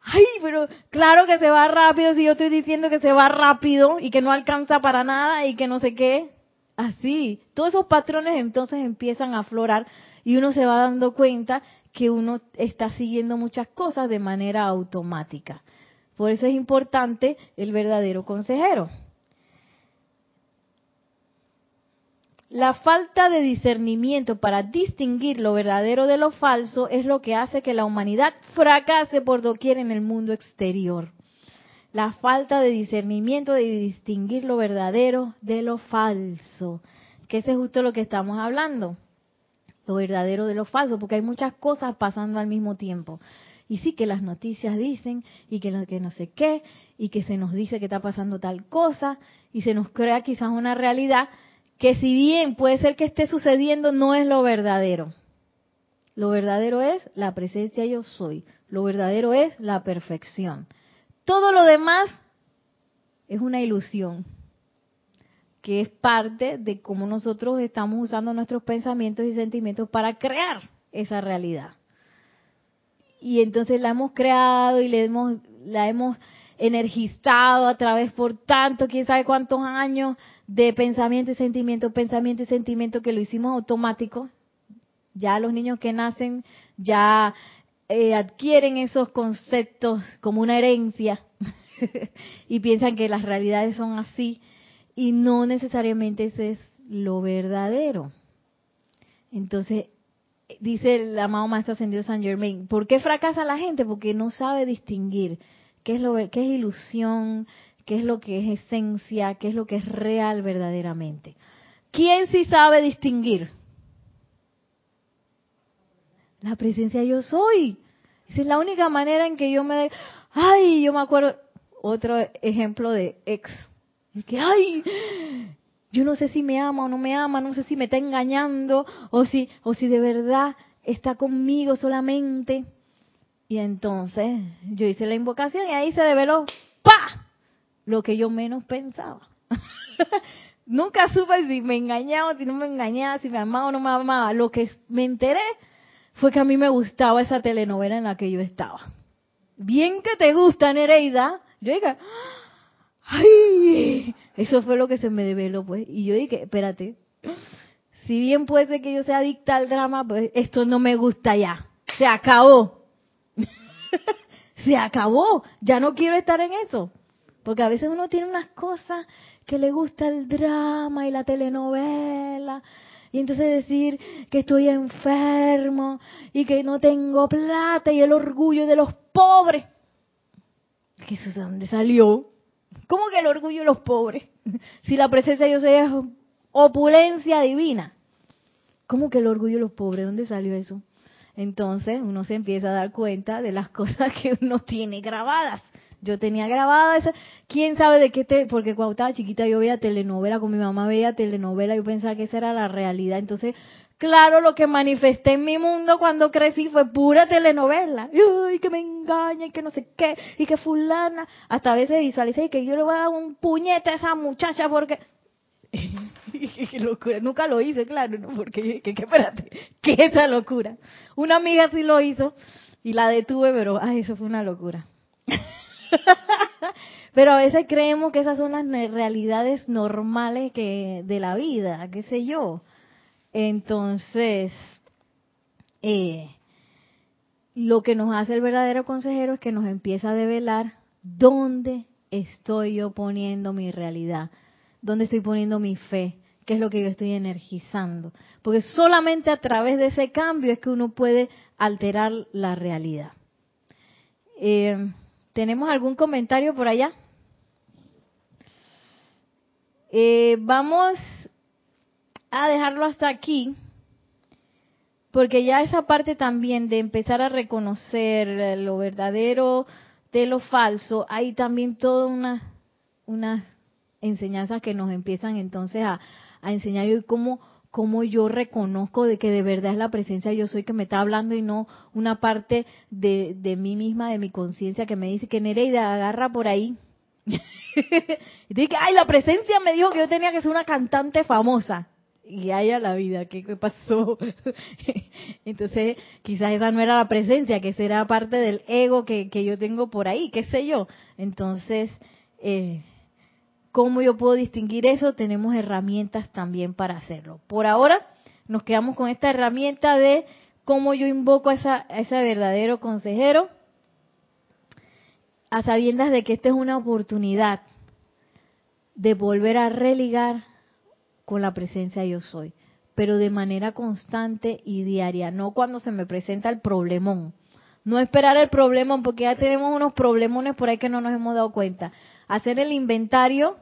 ay, pero claro que se va rápido si yo estoy diciendo que se va rápido y que no alcanza para nada y que no sé qué. Así, todos esos patrones entonces empiezan a aflorar y uno se va dando cuenta que uno está siguiendo muchas cosas de manera automática. Por eso es importante el verdadero consejero. La falta de discernimiento para distinguir lo verdadero de lo falso es lo que hace que la humanidad fracase por doquier en el mundo exterior. La falta de discernimiento de distinguir lo verdadero de lo falso. Que ese es justo lo que estamos hablando. Lo verdadero de lo falso, porque hay muchas cosas pasando al mismo tiempo. Y sí que las noticias dicen, y que, que no sé qué, y que se nos dice que está pasando tal cosa, y se nos crea quizás una realidad que si bien puede ser que esté sucediendo, no es lo verdadero. Lo verdadero es la presencia yo soy. Lo verdadero es la perfección. Todo lo demás es una ilusión, que es parte de cómo nosotros estamos usando nuestros pensamientos y sentimientos para crear esa realidad. Y entonces la hemos creado y le hemos, la hemos energizado a través por tanto, quién sabe cuántos años de pensamiento y sentimiento, pensamiento y sentimiento que lo hicimos automático. Ya los niños que nacen ya eh, adquieren esos conceptos como una herencia y piensan que las realidades son así y no necesariamente ese es lo verdadero. Entonces, dice el amado Maestro Ascendido San Germain, ¿por qué fracasa la gente? Porque no sabe distinguir qué es, lo, qué es ilusión, qué es lo que es esencia, qué es lo que es real verdaderamente. ¿Quién sí sabe distinguir? La presencia yo soy. Esa es la única manera en que yo me... Ay, yo me acuerdo, otro ejemplo de ex. Es que, ay, yo no sé si me ama o no me ama, no sé si me está engañando o si, o si de verdad está conmigo solamente. Y entonces yo hice la invocación y ahí se develó, ¡pa! Lo que yo menos pensaba. Nunca supe si me engañaba, si no me engañaba, si me amaba o no me amaba. Lo que me enteré fue que a mí me gustaba esa telenovela en la que yo estaba. Bien que te gusta, Nereida. Yo dije, ¡ay! Eso fue lo que se me develó, pues. Y yo dije, espérate, si bien puede ser que yo sea adicta al drama, pues esto no me gusta ya. Se acabó. se acabó. Ya no quiero estar en eso. Porque a veces uno tiene unas cosas que le gusta el drama y la telenovela. Y entonces decir que estoy enfermo y que no tengo plata y el orgullo de los pobres. ¿Que eso de dónde salió? ¿Cómo que el orgullo de los pobres? Si la presencia de Dios es opulencia divina. ¿Cómo que el orgullo de los pobres? ¿Dónde salió eso? Entonces uno se empieza a dar cuenta de las cosas que uno tiene grabadas. Yo tenía grabada esa, quién sabe de qué te, porque cuando estaba chiquita yo veía telenovela, con mi mamá veía telenovela, yo pensaba que esa era la realidad. Entonces, claro, lo que manifesté en mi mundo cuando crecí fue pura telenovela. Y que me engaña y que no sé qué, y que fulana, hasta a veces visualicé que yo le voy a dar un puñete a esa muchacha porque qué locura, nunca lo hice, claro, ¿no? porque que, que, espérate, que esa locura. Una amiga sí lo hizo y la detuve, pero ay, eso fue una locura. Pero a veces creemos que esas son las realidades normales que de la vida, qué sé yo. Entonces, eh, lo que nos hace el verdadero consejero es que nos empieza a develar dónde estoy yo poniendo mi realidad, dónde estoy poniendo mi fe, qué es lo que yo estoy energizando. Porque solamente a través de ese cambio es que uno puede alterar la realidad. Eh, ¿Tenemos algún comentario por allá? Eh, vamos a dejarlo hasta aquí, porque ya esa parte también de empezar a reconocer lo verdadero de lo falso, hay también toda una unas enseñanzas que nos empiezan entonces a, a enseñar cómo cómo yo reconozco de que de verdad es la presencia yo soy que me está hablando y no una parte de, de mí misma, de mi conciencia que me dice que Nereida agarra por ahí. y dice, ay, la presencia me dijo que yo tenía que ser una cantante famosa. Y haya la vida, ¿qué, qué pasó? Entonces, quizás esa no era la presencia, que será parte del ego que, que yo tengo por ahí, qué sé yo. Entonces, eh, ¿Cómo yo puedo distinguir eso? Tenemos herramientas también para hacerlo. Por ahora nos quedamos con esta herramienta de cómo yo invoco a, esa, ese verdadero consejero a sabiendas de que esta es una oportunidad de volver a religar con la presencia yo soy, pero de manera constante y diaria, no cuando se me presenta el problemón. No esperar el problemón, porque ya tenemos unos problemones por ahí que no nos hemos dado cuenta. Hacer el inventario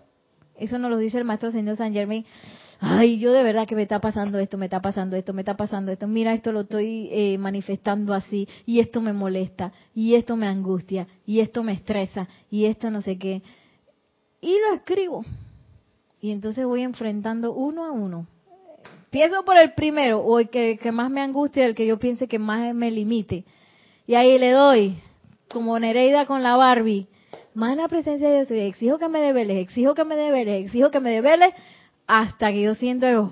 eso nos lo dice el maestro señor San Germain. Ay, yo de verdad que me está pasando esto, me está pasando esto, me está pasando esto. Mira, esto lo estoy eh, manifestando así, y esto me molesta, y esto me angustia, y esto me estresa, y esto no sé qué. Y lo escribo. Y entonces voy enfrentando uno a uno. Empiezo por el primero, o el que, que más me angustia, el que yo piense que más me limite. Y ahí le doy, como Nereida con la Barbie, la presencia de Dios, exijo que me develes, exijo que me develes, exijo que me develes, hasta que yo siento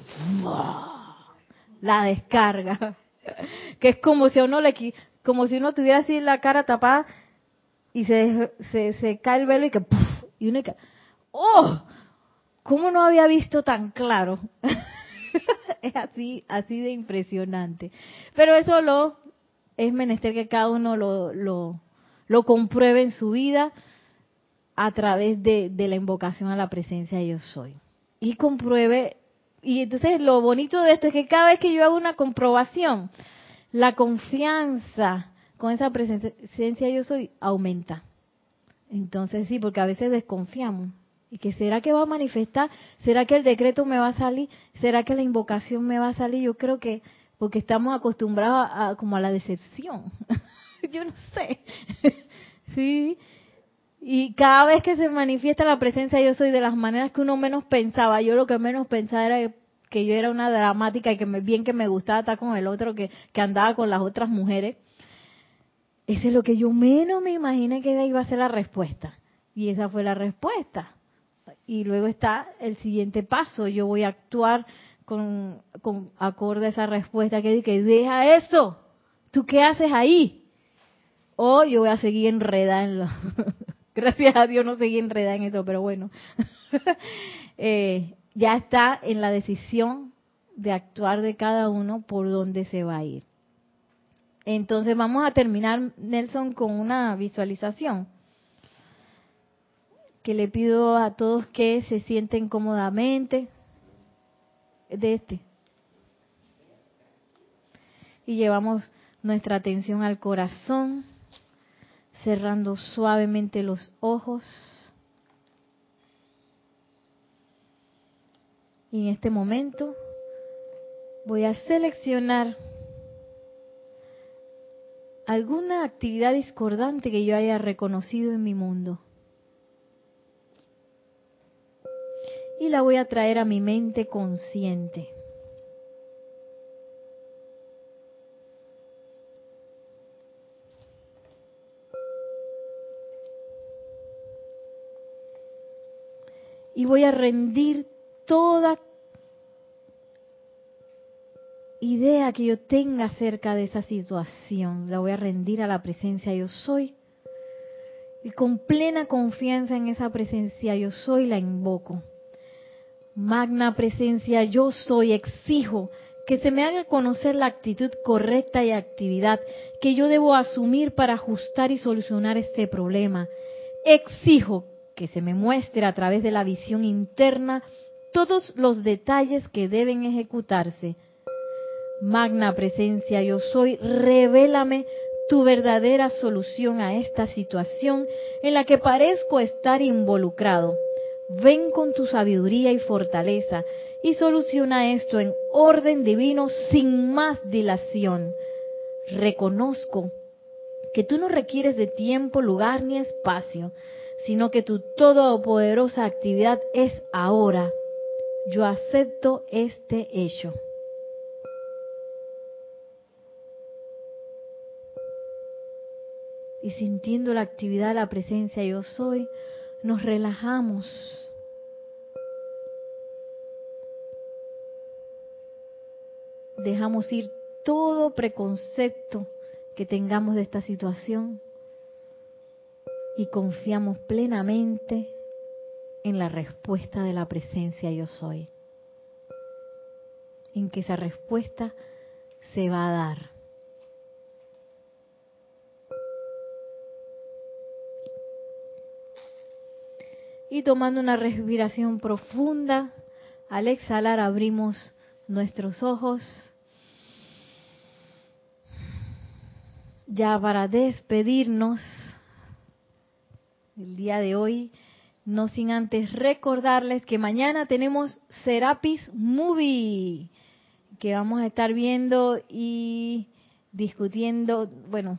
la descarga. que es como si uno le como si uno tuviera así la cara tapada y se, se, cae el velo y que y uno ¡oh! ¿Cómo no había visto tan claro? es así, así de impresionante. Pero eso lo es menester que cada uno lo, lo compruebe en su vida a través de, de la invocación a la presencia yo soy. Y compruebe, y entonces lo bonito de esto es que cada vez que yo hago una comprobación, la confianza con esa presencia yo soy aumenta. Entonces sí, porque a veces desconfiamos. ¿Y que será que va a manifestar? ¿Será que el decreto me va a salir? ¿Será que la invocación me va a salir? Yo creo que porque estamos acostumbrados a, como a la decepción. Yo no sé. sí. Y cada vez que se manifiesta la presencia yo soy de las maneras que uno menos pensaba. Yo lo que menos pensaba era que yo era una dramática y que me, bien que me gustaba estar con el otro que, que andaba con las otras mujeres. Ese es lo que yo menos me imaginé que iba a ser la respuesta. Y esa fue la respuesta. Y luego está el siguiente paso. Yo voy a actuar con, acorde a esa respuesta que dice, deja eso. ¿Tú qué haces ahí? O yo voy a seguir enredada. Gracias a Dios no seguí enredada en eso, pero bueno. eh, ya está en la decisión de actuar de cada uno por dónde se va a ir. Entonces vamos a terminar, Nelson, con una visualización que le pido a todos que se sienten cómodamente de este. Y llevamos nuestra atención al corazón, cerrando suavemente los ojos. Y en este momento voy a seleccionar alguna actividad discordante que yo haya reconocido en mi mundo. Y la voy a traer a mi mente consciente. Y voy a rendir toda idea que yo tenga acerca de esa situación, la voy a rendir a la presencia yo soy. Y con plena confianza en esa presencia yo soy la invoco. Magna presencia yo soy, exijo que se me haga conocer la actitud correcta y actividad que yo debo asumir para ajustar y solucionar este problema. Exijo que se me muestre a través de la visión interna todos los detalles que deben ejecutarse. Magna presencia yo soy, revélame tu verdadera solución a esta situación en la que parezco estar involucrado. Ven con tu sabiduría y fortaleza y soluciona esto en orden divino sin más dilación. Reconozco que tú no requieres de tiempo, lugar ni espacio, sino que tu todopoderosa actividad es ahora. Yo acepto este hecho. Y sintiendo la actividad, la presencia yo soy, nos relajamos. Dejamos ir todo preconcepto que tengamos de esta situación y confiamos plenamente en la respuesta de la presencia yo soy. En que esa respuesta se va a dar. Y tomando una respiración profunda, al exhalar abrimos nuestros ojos. Ya para despedirnos, el día de hoy, no sin antes recordarles que mañana tenemos Serapis Movie, que vamos a estar viendo y discutiendo, bueno,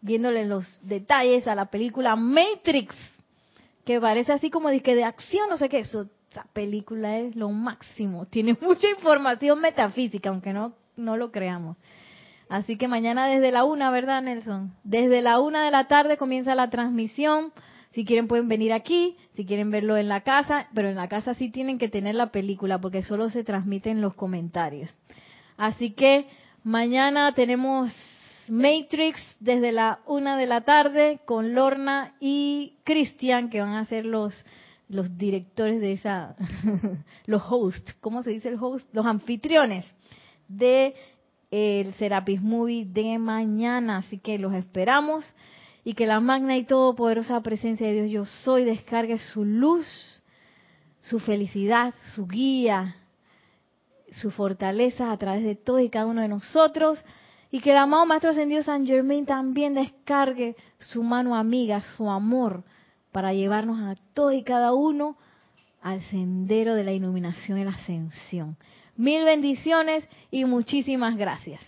viéndole los detalles a la película Matrix, que parece así como de de acción, no sé qué, esa película es lo máximo, tiene mucha información metafísica, aunque no, no lo creamos. Así que mañana desde la una, ¿verdad, Nelson? Desde la una de la tarde comienza la transmisión. Si quieren pueden venir aquí, si quieren verlo en la casa, pero en la casa sí tienen que tener la película porque solo se transmiten los comentarios. Así que Mañana tenemos Matrix desde la una de la tarde con Lorna y Cristian, que van a ser los, los directores de esa, los hosts, ¿cómo se dice el host? Los anfitriones de el Serapis Movie de mañana. Así que los esperamos y que la magna y todopoderosa presencia de Dios yo soy descargue su luz, su felicidad, su guía, su fortaleza a través de todo y cada uno de nosotros y que el amado Maestro Ascendido San Germain también descargue su mano amiga, su amor, para llevarnos a todos y cada uno al sendero de la iluminación y la ascensión. Mil bendiciones y muchísimas gracias.